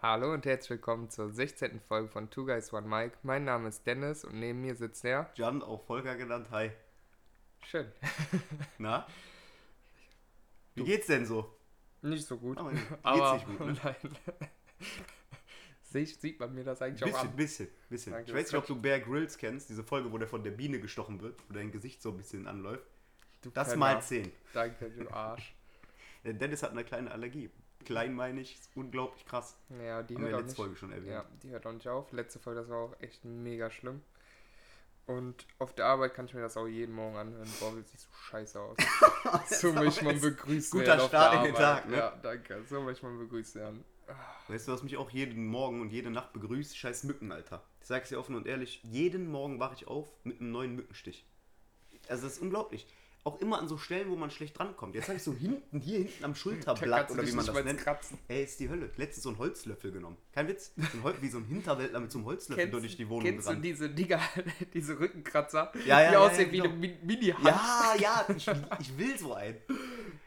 Hallo und herzlich willkommen zur 16. Folge von Two Guys One Mike. Mein Name ist Dennis und neben mir sitzt der. Jan, auch Volker genannt. Hi. Schön. Na? Wie geht's denn so? Nicht so gut. Aber geht's aber nicht gut, ne? nein. Sich- Sieht man mir das eigentlich auch Bisschen, an? bisschen, bisschen. Danke, ich weiß nicht, ob du Bear Grylls kennst, diese Folge, wo der von der Biene gestochen wird, wo dein Gesicht so ein bisschen anläuft. Du Das mal 10. Danke, du Arsch. Dennis hat eine kleine Allergie. Klein meine ich, ist unglaublich krass. Ja, die Haben wir hört auch letzte nicht. Folge schon erwähnt. Ja, die hört auch nicht auf. Letzte Folge, das war auch echt mega schlimm. Und auf der Arbeit kann ich mir das auch jeden Morgen anhören. Boah, wie sieht so scheiße aus. so möchte man begrüßt guter Start in den. Tag, ne? Ja, danke. So möchte man begrüßt werden. Weißt du, was mich auch jeden Morgen und jede Nacht begrüßt? Scheiß Mücken, Alter. Ich sag's dir offen und ehrlich, jeden Morgen wache ich auf mit einem neuen Mückenstich. Also das ist unglaublich. Auch immer an so Stellen, wo man schlecht drankommt. Jetzt habe ich so hinten, hier hinten am Schulterblatt du oder wie man das nennt. kratzen. Ey, ist die Hölle. Letztens so einen Holzlöffel genommen. Kein Witz. So ein wie so ein Hinterwäldler mit so einem Holzlöffel durch die Wohnung kennst du gerannt. diese Dinger, diese Rückenkratzer, Ja, ja, die ja, aussehen wie genau. eine Mi- Mini-Hand? Ja, ja, ich, ich will so einen.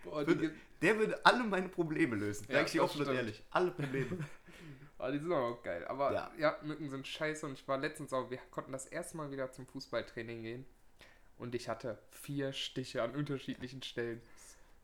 Boah, Würde, der würde alle meine Probleme lösen. Ja, Sag ich dir offen und ehrlich. Alle Probleme. ah, die sind aber auch geil. Aber Ja. ja. Mücken sind scheiße und ich war letztens auch, wir konnten das erste Mal wieder zum Fußballtraining gehen und ich hatte vier Stiche an unterschiedlichen Stellen.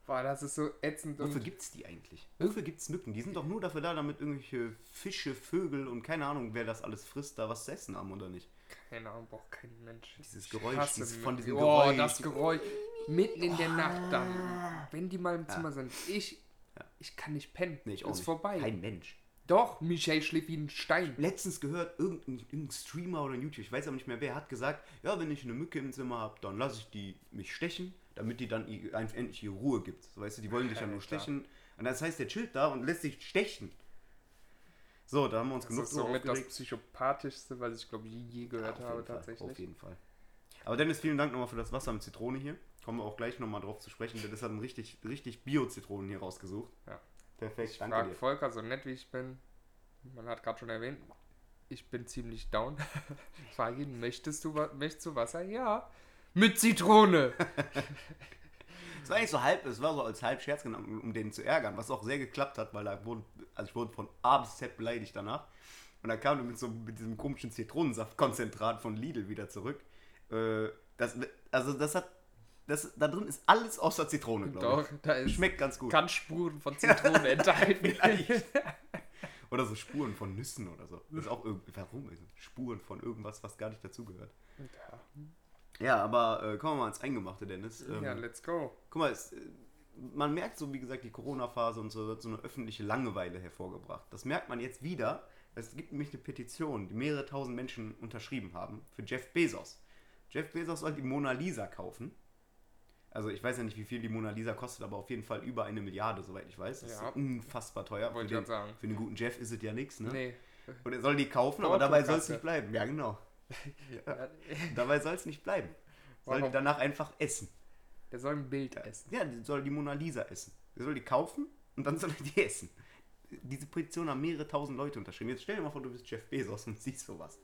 Boah, das ist so ätzend Wofür und gibt's die eigentlich? Wofür gibt's Mücken? Die sind doch nur dafür da, damit irgendwelche Fische, Vögel und keine Ahnung, wer das alles frisst, da was zu essen haben oder nicht. keine Ahnung, braucht kein Mensch. Dieses Geräusch, dieses- von diesem oh, Geräusch. das Geräusch. Mitten in der Nacht dann, wenn die mal im Zimmer sind. Ich, Ja. ich kann nicht pennen. Nee, ich auch ist vorbei. Kein Mensch. Doch, Michael schläft wie ein Stein. Letztens gehört, irgendein, irgendein Streamer oder ein YouTube, ich weiß aber nicht mehr wer, hat gesagt, ja, wenn ich eine Mücke im Zimmer habe, dann lasse ich die mich stechen, damit die dann ihr- endlich ihre Ruhe gibt. So, weißt du, die wollen dich ja nur stechen. Und das heißt, der chillt da und lässt sich stechen. So, da haben wir uns Das genug ist so somit das psychopathischste, was ich glaube je, je gehört Ja, habe Fall, tatsächlich. Auf jeden Fall. Aber Dennis, vielen Dank nochmal für das Wasser mit Zitrone hier. Kommen wir auch gleich nochmal drauf zu sprechen. Dennis hat einen richtig, richtig Bio-Zitronen hier rausgesucht. Ja. Perfekt, Ich danke frage dir. Volker, so nett wie ich bin, man hat gerade schon erwähnt, ich bin ziemlich down. Ich frage ihn, möchtest du, möchtest du Wasser? Ja. Mit Zitrone. Es war eigentlich so halb, es war so als halb Scherz genommen, um, den zu ärgern, was auch sehr geklappt hat, weil da wurden, also ich wurde von A bis Z beleidigt danach. Und dann kam er mit so mit diesem komischen Zitronensaftkonzentrat von Lidl wieder zurück. Äh, das, also das hat, das, da drin ist alles außer Zitrone, glaube Doch, da ich. ist Schmeckt ganz gut. kann Spuren von Zitrone enthalten. Oder so Spuren von Nüssen oder so. Das ist auch irgendwie, warum? Spuren von irgendwas, was gar nicht dazugehört. ja. Ja, aber äh, kommen wir mal ans Eingemachte, Dennis. Ähm, ja, let's go. Guck mal, es, äh, man merkt so, wie gesagt, die Corona-Phase und so hat so eine öffentliche Langeweile hervorgebracht. Das merkt man jetzt wieder. Es gibt nämlich eine Petition, die mehrere tausend Menschen unterschrieben haben, für Jeff Bezos. Jeff Bezos soll die Mona Lisa kaufen. Also ich weiß ja nicht, wie viel die Mona Lisa kostet, aber auf jeden Fall über eine Milliarde, soweit ich weiß. Das Ja. ist unfassbar teuer. Für Wollte ich sagen. für einen guten Jeff ist es ja nichts, ne? Nee. Und er soll die kaufen, aber dabei soll es nicht bleiben. Ja, genau. Ja, Dabei soll es nicht bleiben. Soll die Warum? danach einfach essen. Der soll ein Bild essen. Ja, die soll die Mona Lisa essen. Er soll die kaufen und dann soll er die essen. Diese Petition haben mehrere tausend Leute unterschrieben. Jetzt stell dir mal vor, du bist Jeff Bezos und siehst sowas.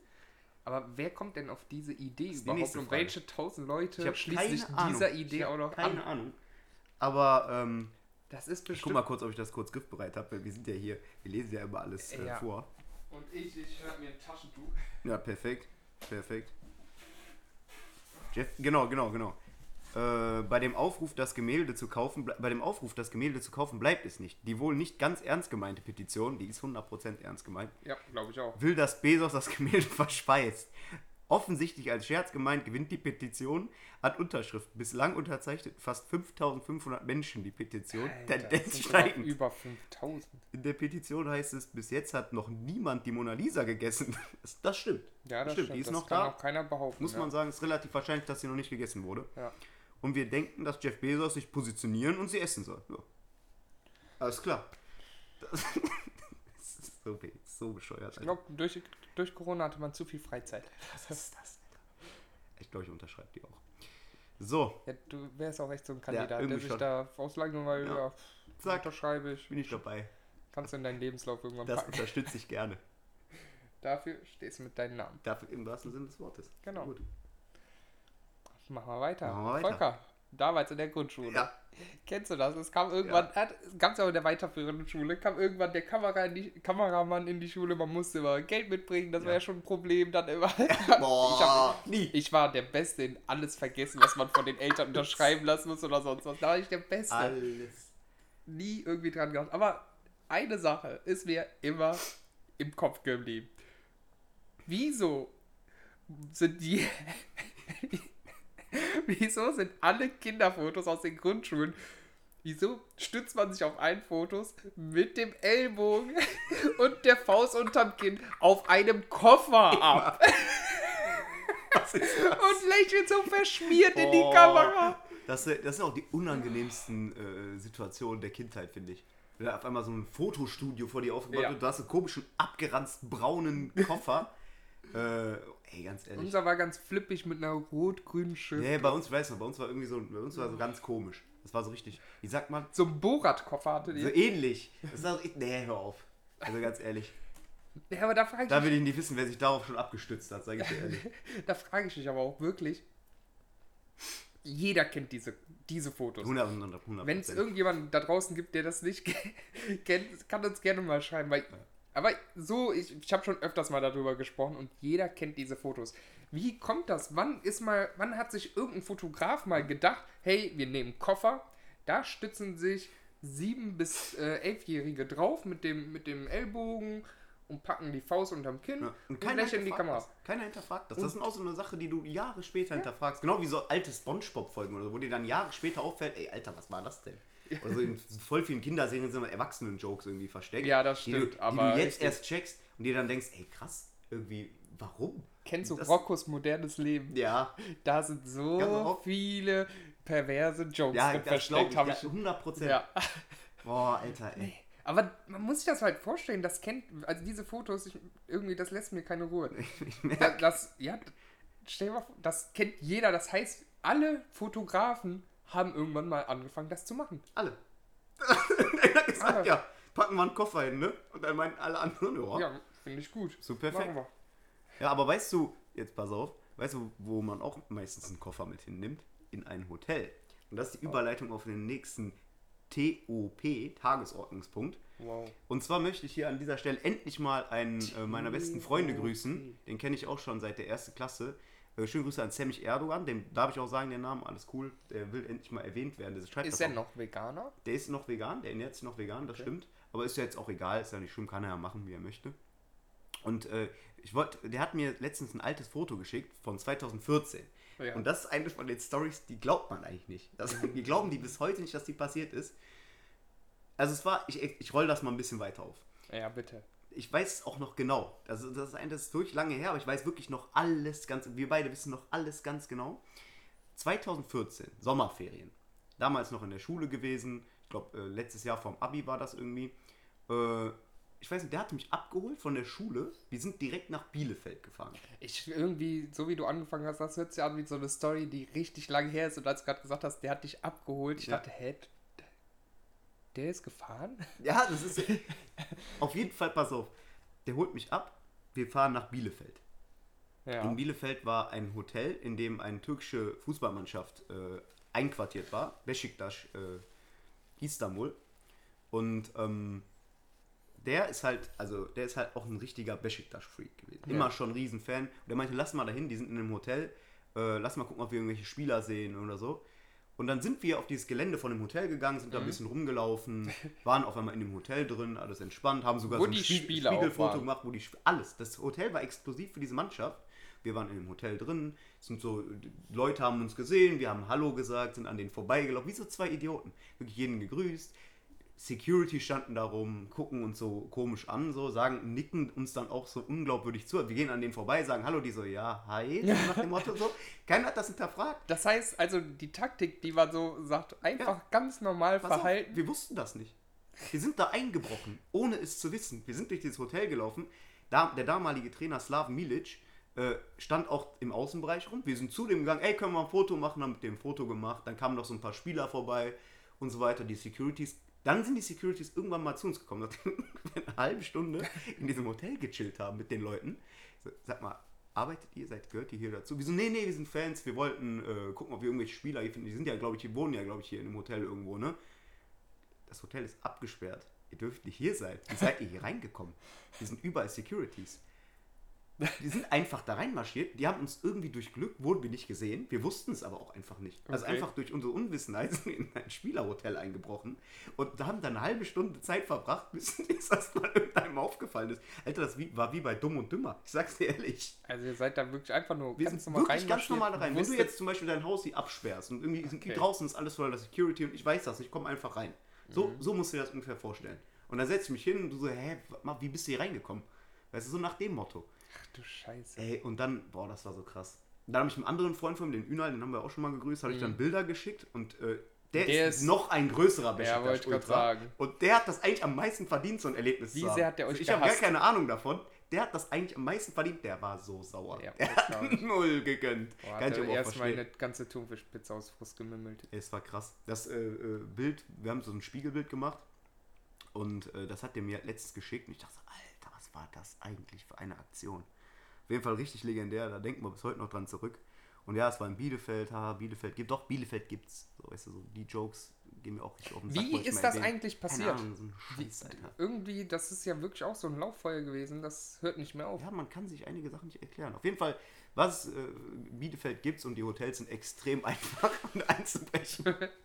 Aber wer kommt denn auf diese Idee die überhaupt? Und welche tausend Leute Ich schließen sich keine Ahnung. dieser Idee ich auch noch keine an? Ahnung. Aber ähm, Das ist ich bestimmt. guck mal kurz, ob ich das kurz griffbereit habe, weil wir sind ja hier, wir lesen ja immer alles äh, Ja. vor. Und ich, ich schnapp mir ein Taschentuch. Ja, perfekt. Perfekt. Jeff, genau, genau, genau. Äh, bei dem Aufruf, das Gemälde zu kaufen, bei dem Aufruf, das Gemälde zu kaufen, bleibt es nicht. Die wohl nicht ganz ernst gemeinte Petition, die ist 100% ernst gemeint, Ja, glaube ich auch. will, dass Bezos das Gemälde verspeist. Offensichtlich als Scherz gemeint gewinnt die Petition, hat Unterschriften. Bislang unterzeichnet fast 5500 Menschen die Petition. Alter, das Tendenz steigend. Über 5000. In der Petition heißt es, bis jetzt hat noch niemand die Mona Lisa gegessen. Das, das stimmt. Ja, das stimmt. stimmt. Die ist das noch kann da. auch keiner behaupten. Muss ja. man sagen, ist relativ wahrscheinlich, dass sie noch nicht gegessen wurde. Ja. Und wir denken, dass Jeff Bezos sich positionieren und sie essen soll. Ja. Alles klar. Das, das ist so, so bescheuert. Ich glaube, durch, durch Corona hatte man zu viel Freizeit. was ist das? Ich glaube, ich unterschreibe die auch. So, Ja, du wärst auch echt so ein Kandidat, der irgendwie sich schon. da aus Langeweile Ja. ja. Unterschreibe ich. bin ich dabei. Kannst du in deinen Lebenslauf irgendwann Das packen. unterstütze ich gerne. Dafür stehst du mit deinem Namen. Dafür im wahrsten Sinne des Wortes. Genau. Gut. Machen wir weiter. Machen wir weiter. Volker, damals in der Grundschule. Ja. Kennst du das? Es kam irgendwann, ja. gab es auch in der weiterführenden Schule, kam irgendwann der Kamera in die, Kameramann in die Schule, man musste immer Geld mitbringen, das ja. war ja schon ein Problem, dann immer. Boah, ich, hab, nie. ich war der Beste in alles vergessen, was man von den Eltern unterschreiben lassen muss oder sonst was. Da war ich der Beste. Alles. Nie irgendwie dran gedacht. Aber eine Sache ist mir immer im Kopf geblieben. Wieso sind die. Wieso sind alle Kinderfotos aus den Grundschulen Wieso stützt man sich auf ein Fotos mit dem Ellbogen und der Faust unterm Kinn auf einem Koffer ab? Was ist das? Und lächelt so verschmiert in die Kamera. Das, das sind auch die unangenehmsten äh, Situationen der Kindheit, finde ich. Wenn da auf einmal so ein Fotostudio vor dir aufgebaut Ja. wird, du hast einen komischen, abgeranzten, braunen Koffer. äh, ey, ganz ehrlich. Unser war ganz flippig mit einer rot-grünen Schrift. Nee, bei uns, weißt du, bei uns war irgendwie so, bei uns war so ganz komisch. Das war so richtig, wie sagt man, So ein Borat-Koffer hatte so die. ähnlich. Das war so, nee, hör auf. Also ganz ehrlich. Ja, aber da frage ich, Da will ich nicht wissen, wer sich darauf schon abgestützt hat, sage ich dir ehrlich. da frage ich mich aber auch wirklich. Jeder kennt diese, diese Fotos. 100, 100, 100 Wenn es irgendjemanden da draußen gibt, der das nicht kennt, kann uns gerne mal schreiben. Weil, aber so, ich, ich habe schon öfters mal darüber gesprochen und jeder kennt diese Fotos. Wie kommt das? Wann ist mal, wann hat sich irgendein Fotograf mal gedacht, hey, wir nehmen Koffer, da stützen sich sieben bis äh, elfjährige drauf mit dem, mit dem Ellbogen und packen die Faust unterm Kinn Ja. und, Und keiner lächeln die Kamera. das. Keiner hinterfragt das. Das ist auch so eine Sache, die du Jahre später hinterfragst. Genau wie so alte Spongebob-Folgen oder so, wo dir dann Jahre später auffällt, ey, Alter, was war das denn? Oder so in voll vielen Kinderserien sind immer Erwachsenen-Jokes irgendwie versteckt. Ja, das die du, stimmt, Die aber du jetzt erst checkst und dir dann denkst, ey, krass, irgendwie, warum? Kennst du Das- Roccos modernes Leben? Ja, Da sind so viele perverse Jokes ja, versteckt, ich, habe ja, ich. 100 Prozent. Ja. Boah, Alter, ey. Aber man muss sich das halt vorstellen, das kennt, also diese Fotos, ich, irgendwie, das lässt mir keine Ruhe. Ich Das, das, ja, stell dir mal vor, das kennt jeder. Das heißt, alle Fotografen haben irgendwann mal angefangen, das zu machen. alle. er hat gesagt, Alle. ja, packen wir einen Koffer hin, ne? Und dann meinen alle anderen, ja, Ja, finde ich gut. so perfekt. Ja, aber weißt du, jetzt pass auf, weißt du, wo man auch meistens einen Koffer mit hinnimmt? In ein Hotel. Und das ist die Überleitung auf den nächsten TOP, Tagesordnungspunkt. Wow. Und zwar möchte ich hier an dieser Stelle endlich mal einen äh, meiner besten Freunde grüßen. Den kenne ich auch schon seit der ersten Klasse. Äh, schöne Grüße an Semich Erdogan, dem darf ich auch sagen, den Namen, alles cool. Der will endlich mal erwähnt werden. Der schreibt Ist er noch Veganer? Der ist noch vegan, der ernährt sich noch vegan, das stimmt. Aber ist ja jetzt auch egal, ist ja nicht schlimm, kann er ja machen, wie er möchte. Und äh, ich wollte, der hat mir letztens ein altes Foto geschickt von 2014. Ja. Und das ist eine von den Stories, die glaubt man eigentlich nicht. Das, wir glauben die bis heute nicht, dass die passiert ist. Also es war, ich, ich roll das mal ein bisschen weiter auf. Ja, bitte. Ich weiß es auch noch genau. Also das ist, ein, das ist durch lange her, aber ich weiß wirklich noch alles ganz, wir beide wissen noch alles ganz genau. 2014, Sommerferien. Damals noch in der Schule gewesen. Ich glaube, äh, letztes Jahr vom Abi war das irgendwie. Äh, ich weiß nicht, der hatte mich abgeholt von der Schule. Wir sind direkt nach Bielefeld gefahren. Ich irgendwie, so wie du angefangen hast, das hört sich an wie so eine Story, die richtig lange her ist. Und als du gerade gesagt hast, der hat dich abgeholt, ich Ja. dachte, hä, der ist gefahren? Ja, das ist. auf jeden Fall, pass auf. Der holt mich ab. Wir fahren nach Bielefeld. Ja. In Bielefeld war ein Hotel, in dem eine türkische Fußballmannschaft äh, einquartiert war. Beşiktaş, äh, Istanbul. Und ähm, der ist halt, also der ist halt auch ein richtiger Beşiktaş-Freak gewesen. Ja. Immer schon ein Riesenfan. Und der meinte, lass mal dahin, die sind in einem Hotel. Äh, lass mal gucken, ob wir irgendwelche Spieler sehen oder so. Und dann sind wir auf dieses Gelände von dem Hotel gegangen, sind da ein bisschen rumgelaufen, waren auf einmal in dem Hotel drin, alles entspannt, haben sogar Wo so ein Spie- Spieler Spiegelfoto gemacht, wo die Sp- alles. Das Hotel war exklusiv für diese Mannschaft. Wir waren in dem Hotel drin, sind so, Leute haben uns gesehen, wir haben Hallo gesagt, sind an denen vorbeigelaufen, wie so zwei Idioten. Wirklich jeden gegrüßt. Security standen da rum, gucken uns so komisch an, so, sagen, nicken uns dann auch so unglaubwürdig zu. Wir gehen an denen vorbei, sagen Hallo, die so, ja, hi, so nach dem Motto so. Keiner hat das hinterfragt. Das heißt, also die Taktik, die man so sagt, einfach Ja. ganz normal Pass auf, verhalten. wir wussten das nicht. Wir sind da eingebrochen, ohne es zu wissen. Wir sind durch dieses Hotel gelaufen. Da, der damalige Trainer Slaven Milic äh, stand auch im Außenbereich rum. Wir sind zu dem gegangen, ey, können wir ein Foto machen? Haben mit dem Foto gemacht. Dann kamen noch so ein paar Spieler vorbei und so weiter. Die Securities. Dann sind die Securities irgendwann mal zu uns gekommen, nachdem wir eine halbe Stunde in diesem Hotel gechillt haben mit den Leuten. Sag mal, arbeitet ihr, seid, gehört ihr hier dazu? Wir so, nee, nee, wir sind Fans, wir wollten äh, gucken, ob wir irgendwelche Spieler hier finden. Die sind ja, glaube ich, die wohnen ja, glaube ich, hier in einem Hotel irgendwo, ne? Das Hotel ist abgesperrt. Ihr dürft nicht hier sein. Wie seid ihr hier reingekommen? Hier sind überall Securities. Die sind einfach da reinmarschiert. Die haben uns irgendwie durch Glück, wurden wir nicht gesehen. Wir wussten es aber auch einfach nicht. Also Okay. einfach durch unsere Unwissenheit sind wir in ein Spielerhotel eingebrochen und da haben dann eine halbe Stunde Zeit verbracht, bis uns das mal irgendeinem aufgefallen ist. Alter, das wie, war wie bei Dumm und Dümmer. Ich sag's dir ehrlich. Also ihr seid da wirklich einfach nur Wir ganz normal wirklich ganz normal rein. Wenn du jetzt zum Beispiel dein Haus hier absperrst und irgendwie Okay. draußen ist alles voller Security und ich weiß das, ich komme einfach rein. So, Mhm. so musst du dir das ungefähr vorstellen. Und dann setze ich mich hin und du so, hä, wie bist du hier reingekommen? Weißt du, so nach dem Motto. Ach du Scheiße. Ey, und dann, boah, das war so krass. Dann habe ich einem anderen Freund von mir, den Ünal, den haben wir auch schon mal gegrüßt, habe ich dann Bilder geschickt und äh, der, Mhm. Der ist, ist- noch ein größerer Ja, Besiktas wollte ich Ultra. sagen. Und der hat das eigentlich am meisten verdient, so ein Erlebnis Wie zu haben. sehr hat der euch Ich habe gar keine Ahnung davon. Der hat das eigentlich am meisten verdient. Der war so sauer. Der das hat null gegönnt. Boah, Kann hat ich er erstmal eine ganze Thunfischpizza aus Frust gemümmelt. Es war krass. Das äh, äh, Bild, wir haben so ein Spiegelbild gemacht und äh, das hat der mir letztens geschickt und ich dachte, Alter, war das eigentlich für eine Aktion? Auf jeden Fall richtig legendär, da denken wir bis heute noch dran zurück. Und ja, es war in Bielefeld, haha, Bielefeld gibt, doch, Bielefeld gibt's. So, weißt du, so die Jokes gehen mir auch richtig auf den Sack. Wie ist das erwähnen. eigentlich passiert? Ahnung, so Wie, Scheiß, Alter. irgendwie, das ist ja wirklich auch so ein Lauffeuer gewesen, das hört nicht mehr auf. Ja, man kann sich einige Sachen nicht erklären. Auf jeden Fall, was äh, Bielefeld gibt's und die Hotels sind extrem einfach und einzubrechen.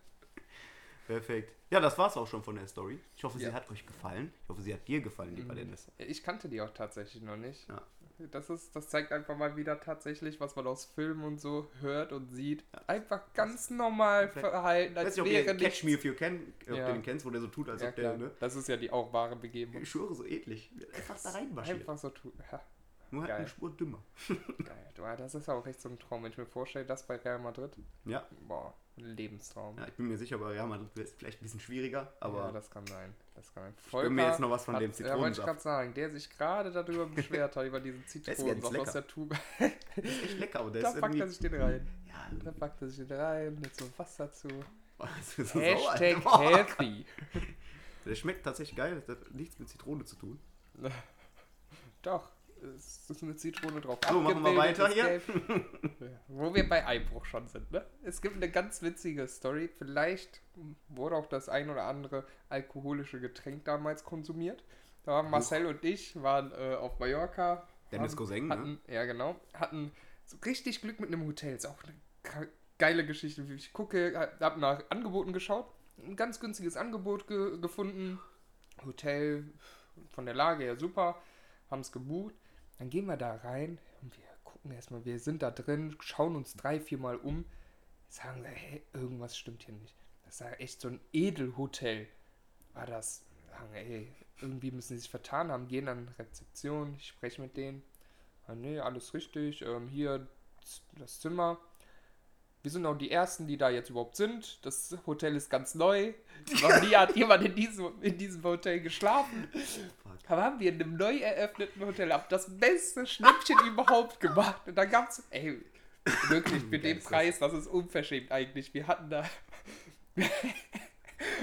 Perfekt. Ja, das war's auch schon von der Story. Ich hoffe, sie Ja. hat euch gefallen. Ich hoffe, sie hat dir gefallen, lieber Dennis. Ich kannte die auch tatsächlich noch nicht. Ja. Das, ist, das zeigt einfach mal wieder tatsächlich, was man aus Filmen und so hört und sieht. Einfach ganz normal verhalten, Ich als nicht, ob wäre ihr Catch. Me If You Can, ob Ja. du den kennst, wo der so tut, als Ja, ob der, ne? Das ist ja die auch wahre Begebenheit. Ich schwöre, so edlich. Einfach da reinmarschiert. Einfach so tun. Ja, Nur halt geil. eine Spur dümmer. geil. Du, Das ist auch echt so ein Traum, wenn ich mir vorstelle, das bei Real Madrid. Ja. Boah, Lebenstraum. ja, ich bin mir sicher, bei Real Madrid wird es vielleicht ein bisschen schwieriger, aber ja, das kann sein. Das kann sein. gönn mir jetzt noch was von hat, dem Ja, wollte ich Zitronensaft. gerade sagen, der sich gerade darüber beschwert hat, über diesen Zitronensaft aus der Tube. das ist echt lecker. Aber der Da ist packt er sich den rein. ja, Da packt er sich den rein, mit so Wasser zu. ist so sauer, Hashtag. Boah. healthy. Der schmeckt tatsächlich geil. Das hat nichts mit Zitrone zu tun. Doch, es ist eine Zitrone drauf. So, machen wir weiter hier. Wo wir bei Einbruch schon sind, ne? Es gibt eine ganz witzige Story. Vielleicht wurde auch das ein oder andere alkoholische Getränk damals konsumiert. Da waren Marcel und ich waren äh, auf Mallorca. Dennis haben- Cousin, ne? hatten, Ja, genau. Hatten so richtig Glück mit einem Hotel. Ist auch eine ge- geile Geschichte. wie Ich gucke, habe nach Angeboten geschaut. Ein ganz günstiges Angebot ge gefunden. Hotel von der Lage her super. Haben es gebucht. Dann gehen wir da rein und wir gucken erstmal, wir sind da drin, schauen uns drei, vier Mal um, sagen wir, hey, irgendwas stimmt hier nicht. Das war echt so ein Edelhotel. War das, sagen, ey, irgendwie müssen sie sich vertan haben, gehen an Rezeption, ich spreche mit denen. Ah, nee, alles richtig, ähm, hier das Zimmer. Wir sind auch die Ersten, die da jetzt überhaupt sind. Das Hotel ist ganz neu. Noch nie hat jemand in diesem, in diesem Hotel geschlafen. Aber haben wir in einem neu eröffneten Hotel ab das beste Schnäppchen überhaupt gemacht. Und dann gab's, ey, wirklich, für Geil den ist das. Preis, das ist unverschämt eigentlich. Wir hatten da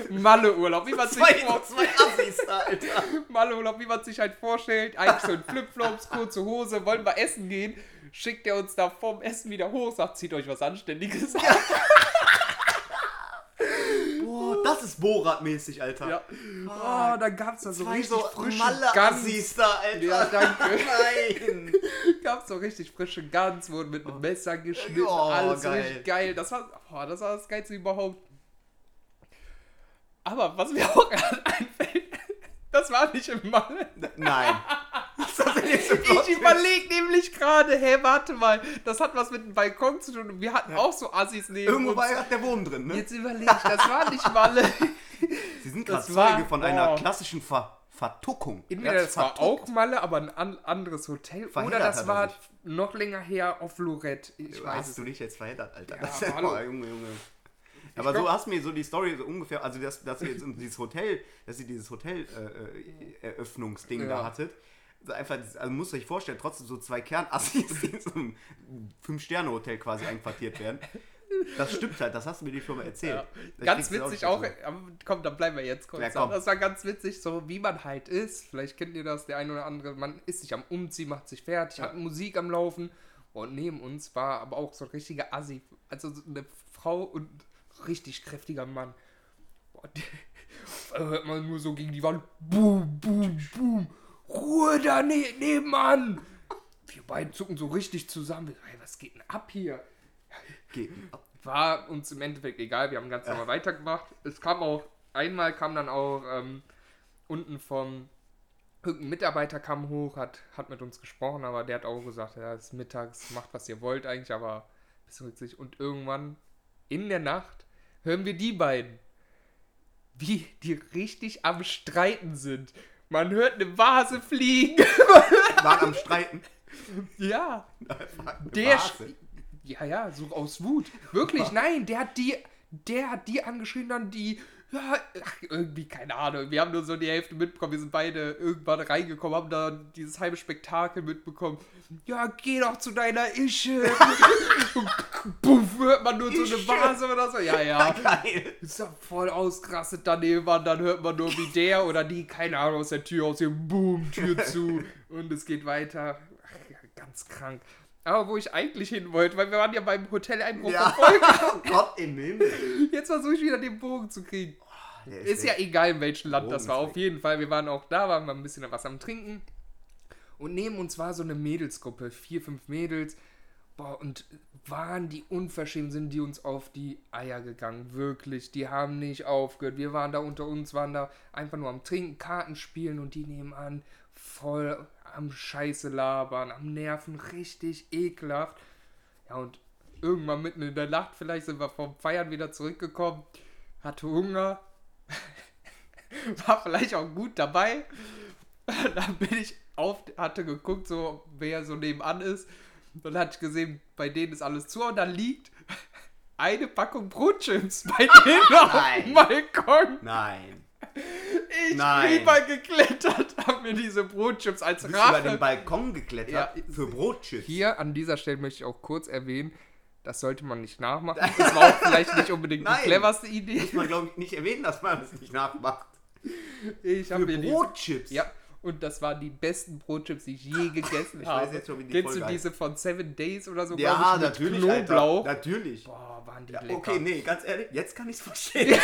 Malle-Urlaub, wie man sich Zwei, vor, zwei Assis da, Alter. Malle-Urlaub, wie man sich halt vorstellt. Eigentlich so in Flipflops, kurze Hose, wollen wir essen gehen. Schickt er uns da vom Essen wieder hoch, sagt, zieht euch was Anständiges an. Das ist Borat-mäßig, Alter. Ja. Oh, dann gab's da so richtig so frische Malle-Assis da, Alter. Ja, danke. Nein. gab's so richtig frische Gans, wurden mit einem Messer geschnitten, Oh, alles geil. richtig geil. Das war, oh, das war das Geilste überhaupt. Aber was mir auch gerade einfällt, das war nicht im Malle. Nein. Ich überlege nämlich gerade, hä, warte mal, das hat was mit dem Balkon zu tun. Wir hatten auch so Assis neben Irgendwo uns. war ja der Wurm drin, ne? Jetzt überlege ich, das war nicht Malle. Sie sind gerade das war- Zeuge von einer oh. klassischen Ver Vertuckung. Entweder Er das war vertuckt. auch Malle, aber ein an anderes Hotel. Oder Verheddert das hat er war sich. noch länger her auf Lorette. Ich weiß Hast es du dich jetzt verheddert, Alter? Ja, das ist aber ja, Junge, Junge. Aber glaub- so hast du mir so die Story so ungefähr, also dass, dass ihr jetzt dieses Hotel, dass ihr dieses Hotel-Eröffnungsding Ja. da hattet. Einfach, also musst du euch vorstellen, trotzdem so zwei Kernassis, die in so einem Fünf-Sterne-Hotel quasi einquartiert werden. Das stimmt halt, das hast du mir die schon mal erzählt. Ja. Ganz witzig auch, aber komm, dann bleiben wir jetzt kurz. Ja. Das war ganz witzig, so wie man halt ist. Vielleicht kennt ihr das, der ein oder andere. Man ist sich am Umziehen, macht sich fertig, Ja. hat Musik am Laufen. Und neben uns war aber auch so ein richtiger Assi. Also so eine Frau und richtig kräftiger Mann. Da hört man nur so gegen die Wand. Boom, boom, boom. Ruhe da ne nebenan. Wir beiden zucken so richtig zusammen. Ey, was geht denn ab hier? Geht ab. war uns im Endeffekt egal, wir haben ganz normal weitergemacht. Es kam auch, einmal kam dann auch ähm, unten vom, irgendein Mitarbeiter kam hoch, hat, hat mit uns gesprochen, aber der hat auch gesagt, ja, es ist mittags, macht was ihr wollt eigentlich, aber bisschen witzig. Und irgendwann in der Nacht hören wir die beiden, wie die richtig am Streiten sind. Man hört eine Vase fliegen. Waren am Streiten. ja. Der Vase. Ja, ja, so aus Wut. Wirklich, nein, der hat die, der hat die angeschrien, dann die, ja, irgendwie, keine Ahnung. Wir haben nur so die Hälfte mitbekommen. Wir sind beide irgendwann reingekommen, haben dann dieses halbe Spektakel mitbekommen. Ja, geh doch zu deiner Ische. Und Puff, hört man nur so eine. Vase oder so. Ja, ja. Geil. Ist ja voll ausgerastet daneben, dann hört man nur, wie der oder die, keine Ahnung, aus der Tür aus dem Boom, Tür zu und es geht weiter. Ach, ja, ganz krank. Aber wo ich eigentlich hin wollte, weil wir waren ja beim Hotel Einbruch Ja. Oh Gott im Himmel. Jetzt versuche ich wieder den Bogen zu kriegen. Der Ist ja echt- egal, in welchem Land das Bogen war. ist Auf jeden Fall, wir waren auch da, waren mal ein bisschen was am Trinken. Und neben uns war so eine Mädelsgruppe, vier, fünf Mädels. Boah, und waren die unverschämt, sind die uns auf die Eier gegangen. Wirklich, die haben nicht aufgehört. Wir waren da unter uns, waren da einfach nur am Trinken, Karten spielen und die nebenan voll am Scheiße labern, am Nerven, richtig ekelhaft. Ja, und irgendwann mitten in der Nacht, vielleicht sind wir vom Feiern wieder zurückgekommen, hatte Hunger, war vielleicht auch gut dabei. Dann bin ich auf, hatte geguckt, so wer so nebenan ist. Dann hatte ich gesehen, bei denen ist alles zu und da liegt eine Packung Brotchips bei denen auf dem. Balkon. Nein. Ich Nein. rüber geklettert, hab mir diese Brotchips als Du bist über den Rache. Balkon geklettert Ja, für Brotchips. Hier an dieser Stelle möchte ich auch kurz erwähnen, das sollte man nicht nachmachen. Das war auch vielleicht nicht unbedingt die Nein. cleverste Idee. Muss man, glaube ich, nicht erwähnen, dass man das nicht nachmacht. Ich Für habe mir Brotchips. Ja, und das waren die besten Brotchips, die ich je gegessen Ich habe. weiß jetzt schon, wie die Kennst du diese von Seven Days oder so? Ja, ich, natürlich, Knoblauch. Alter. Natürlich. Boah, waren die Ja, lecker. okay, nee, ganz ehrlich, jetzt kann ich es verstehen.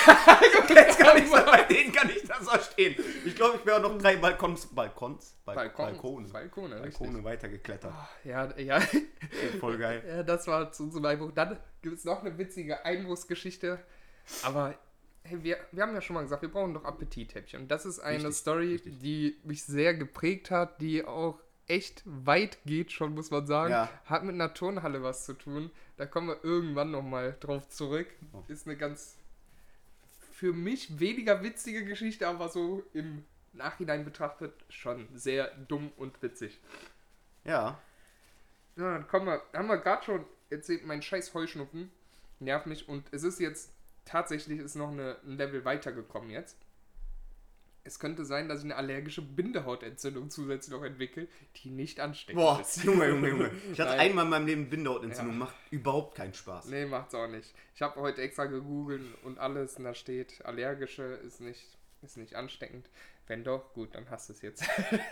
jetzt kann ich's, bei denen kann ich das verstehen. Ich glaube, ich wäre noch drei Balkons, Balkons, Bal Balkon, Balkone, Balkone. Balkone weitergeklettert. Ja, ja, Voll geil. ja, das war zu unserem Einbruch. Dann gibt es noch eine witzige Einbruchsgeschichte. Aber hey, wir, wir haben ja schon mal gesagt, wir brauchen doch Appetithäppchen. Und das ist eine Richtig, Story, richtig. die mich sehr geprägt hat, die auch echt weit geht schon, muss man sagen. Ja. Hat mit einer Turnhalle was zu tun. Da kommen wir irgendwann nochmal drauf zurück. Oh. Ist eine ganz für mich weniger witzige Geschichte, aber so im Nachhinein betrachtet schon sehr dumm und witzig. Ja. Ja, dann kommen wir, haben wir gerade schon erzählt, mein scheiß Heuschnupfen nervt mich und es ist jetzt, tatsächlich ist noch eine, ein Level weitergekommen jetzt. Es könnte sein, dass ich eine allergische Bindehautentzündung zusätzlich noch entwickle, die nicht ansteckend Boah, ist. Junge, Junge, Junge. Ich hatte Nein. einmal in meinem Leben Bindehautentzündung, Ja. macht überhaupt keinen Spaß. Nee, macht's auch nicht. Ich habe heute extra gegoogelt und alles und da steht, allergische ist nicht, ist nicht ansteckend. Wenn doch, gut, dann hast du es jetzt.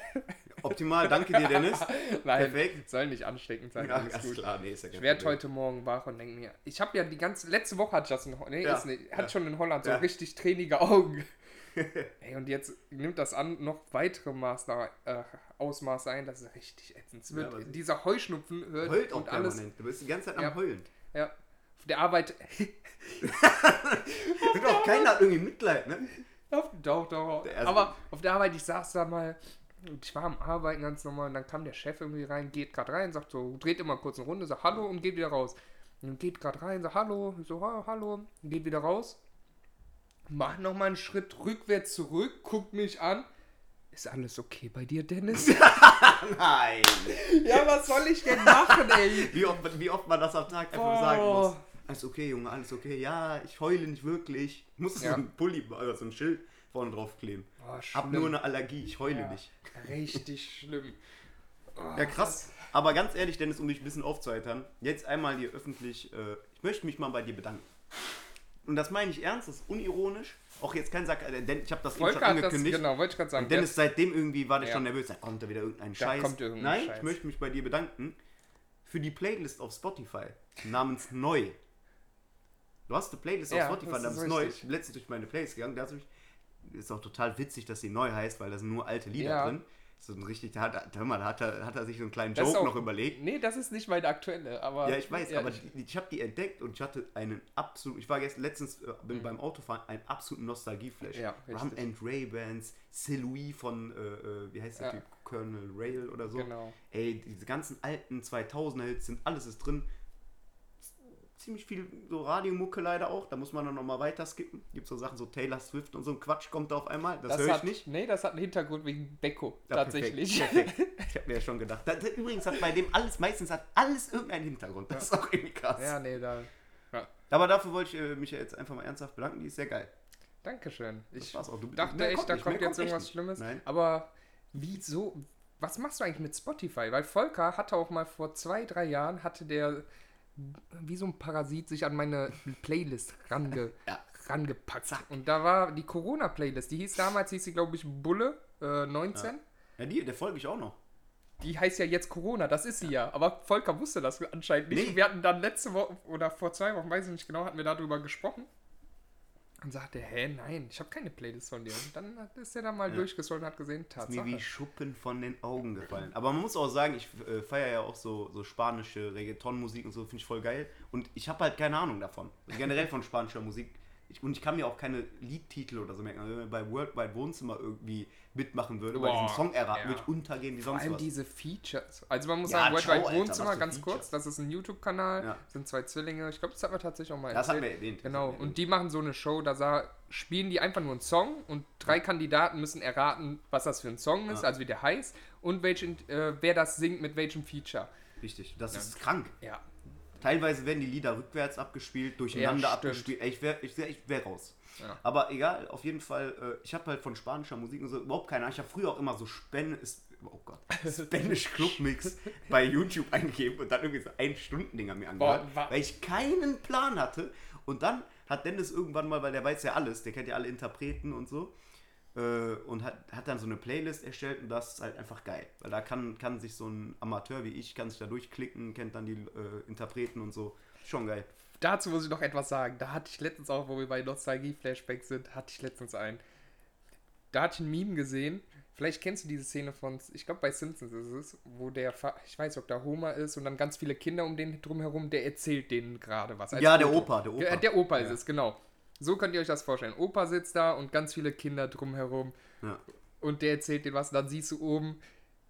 Optimal, danke dir, Dennis. Nein, Perfekt. soll nicht ansteckend sein, Ja, alles gut. klar, nee, ist ja Ich werde heute Morgen wach und denke mir, ich habe ja die ganze, letzte Woche hatte ich das in Holland, nee, Ja, ist nicht, ja. hat schon in Holland so richtig tränige Augen. Ey, und jetzt nimmt das an, noch weitere Maße, äh, Ausmaße ein, das ist richtig ätzend. Es wird, dieser Heuschnupfen hört Heult auch und alles. permanent. Du bist die ganze Zeit am Ja. Heulen. Ja, auf der Arbeit, Und auch keiner hat irgendwie Mitleid, ne? Auf, doch, doch, erste- aber auf der Arbeit, ich saß da mal, ich war am Arbeiten ganz normal, und dann kam der Chef irgendwie rein, geht gerade rein, sagt so, dreht immer kurz eine Runde, sagt Hallo und geht wieder raus. Und dann geht gerade rein, sagt Hallo, so, "Ha, Hallo, und geht wieder raus. Mach nochmal einen Schritt rückwärts zurück, guckt mich an. Ist alles okay bei dir, Dennis? Nein. ja, was soll ich denn machen, ey? Wie oft, wie oft man das am Tag einfach Oh. sagen muss. Alles okay, Junge, alles okay. Ja, ich heule nicht wirklich. Ich muss Ja. so ein Pulli oder so ein Schild vorne drauf kleben. Boah, Hab nur eine Allergie, ich heule Ja, nicht. Richtig schlimm. Oh, Ja, krass. Aber ganz ehrlich, Dennis, um dich ein bisschen aufzuheitern, jetzt einmal hier öffentlich, äh, ich möchte mich mal bei dir bedanken. Und das meine ich ernst, das ist unironisch. Auch jetzt kein Sack, äh, denn ich habe das eben schon Volker hat das, angekündigt. genau, wollte ich gerade sagen. Und Dennis, seitdem irgendwie war der Ja. schon nervös. Da kommt da wieder irgendein Da Scheiß. kommt irgendein Nein, Scheiß. ich möchte mich bei dir bedanken für die Playlist auf Spotify namens Neu. Du hast eine Playlist Ja, auf Spotify das ist Neu. Ich bin letztens durch meine Playlist gegangen. Da ist auch total witzig, dass sie neu heißt, weil da sind nur alte Lieder Ja. drin. So ein richtig, da hat, hör mal, da hat, er, hat er sich so einen kleinen Das Joke auch- noch überlegt. Nee, das ist nicht meine aktuelle, aber. Ja, ich weiß, Ja, aber ich- ich habe die entdeckt und ich hatte einen absolut, ich war gestern letztens äh, bin beim Autofahren, einen absoluten Nostalgieflash. Mhm. Ja, richtig. and Ray-Bands, Silhouette von, äh, äh, wie heißt der Ja. Typ, Colonel Rail oder so. Genau. Ey, diese ganzen alten 2000er Hits sind, alles ist drin. Ziemlich viel so Radiomucke leider auch, da muss man dann nochmal weiter skippen. Gibt so Sachen, so Taylor Swift und so ein Quatsch kommt da auf einmal, das, höre ich hat, nicht. Nee, das hat einen Hintergrund wegen Beko, Ja, tatsächlich. Perfekt, perfekt. Ich habe mir ja schon gedacht. Da, da, übrigens hat bei dem alles, meistens hat alles irgendeinen Hintergrund. Das ist auch irgendwie krass. ja, nee, da. Ja. Aber dafür wollte ich äh, mich ja jetzt einfach mal ernsthaft bedanken. Die ist sehr geil. Dankeschön. Das Ich war's auch. Du, dachte mehr echt, da kommt jetzt echt irgendwas nicht. Schlimmes. Nein. Aber wieso? Was machst du eigentlich mit Spotify? Weil Volker hatte auch mal vor zwei, drei Jahren, hatte der wie so ein Parasit sich an meine Playlist range, Ja. rangepackt. Und da war die Corona-Playlist, die hieß damals, hieß sie glaube ich Bulle äh, 19. Ja, die, der folge ich auch noch. Die heißt ja jetzt Corona, das ist sie ja. Aber Volker wusste das anscheinend nicht. Nee. Wir hatten dann letzte Woche oder vor zwei Wochen, weiß ich nicht genau, hatten wir darüber gesprochen. Und sagte, hä, nein, ich habe keine Playlist von dir. Und dann hat- ist er da mal Ja. durchgescrollt und hat gesehen, Ist mir Tatsache. wie Schuppen von den Augen gefallen. Aber man muss auch sagen, ich äh, feiere ja auch so, so spanische Reggaeton-Musik und so, finde ich voll geil. Und ich habe halt keine Ahnung davon. Generell von spanischer Musik. Ich, und ich kann mir auch keine Liedtitel oder so merken. Also wenn man bei Worldwide Wohnzimmer irgendwie mitmachen würde, bei Boah, diesem Song erraten, ja. würde ich untergehen wie Vor sonst allem was. diese Features. Also man muss Ja, sagen, Worldwide Alter, Wohnzimmer, ganz Features. kurz, das ist ein YouTube-Kanal, Ja. sind zwei Zwillinge. Ich glaube, das hat man tatsächlich auch mal Das erzählt. haben wir erwähnt. Genau, und erwähnt. die machen so eine Show, da sa- spielen die einfach nur einen Song und drei Kandidaten müssen erraten, was das für ein Song ist, Ja. also wie der heißt und welchen, äh, wer das singt mit welchem Feature. Richtig, das ist krank. Ja. Teilweise werden die Lieder rückwärts abgespielt, durcheinander Ja, abgespielt. Ich wäre ich wär, ich wär raus. Ja. Aber egal, auf jeden Fall, äh, ich habe halt von spanischer Musik und so überhaupt keine Ahnung. Ich habe früher auch immer so Spanish, oh Gott, Spanish Club Mix bei YouTube eingegeben und dann irgendwie so ein Stunden-Dinger mir angehört, Boah, weil ich keinen Plan hatte. Und dann hat Dennis irgendwann mal, weil der weiß ja alles, der kennt ja alle Interpreten und so, äh, und hat, hat dann so eine Playlist erstellt und das ist halt einfach geil. Weil da kann, kann sich so ein Amateur wie ich, kann sich da durchklicken, kennt dann die äh, Interpreten und so. Schon geil. Dazu muss ich noch etwas sagen. Da hatte ich letztens auch, wo wir bei Nostalgie-Flashbacks sind, hatte ich letztens einen. Da hatte ich ein Meme gesehen. Vielleicht kennst du diese Szene von, ich glaube bei Simpsons ist es, wo der, Fa- ich weiß ob da Homer ist und dann ganz viele Kinder um den drumherum, der erzählt denen gerade was. Ja, der Foto. Opa, der Opa. Der, der Opa ist Ja. es, genau. So könnt ihr euch das vorstellen. Opa sitzt da und ganz viele Kinder drumherum Ja. und der erzählt denen was. Und dann siehst du oben,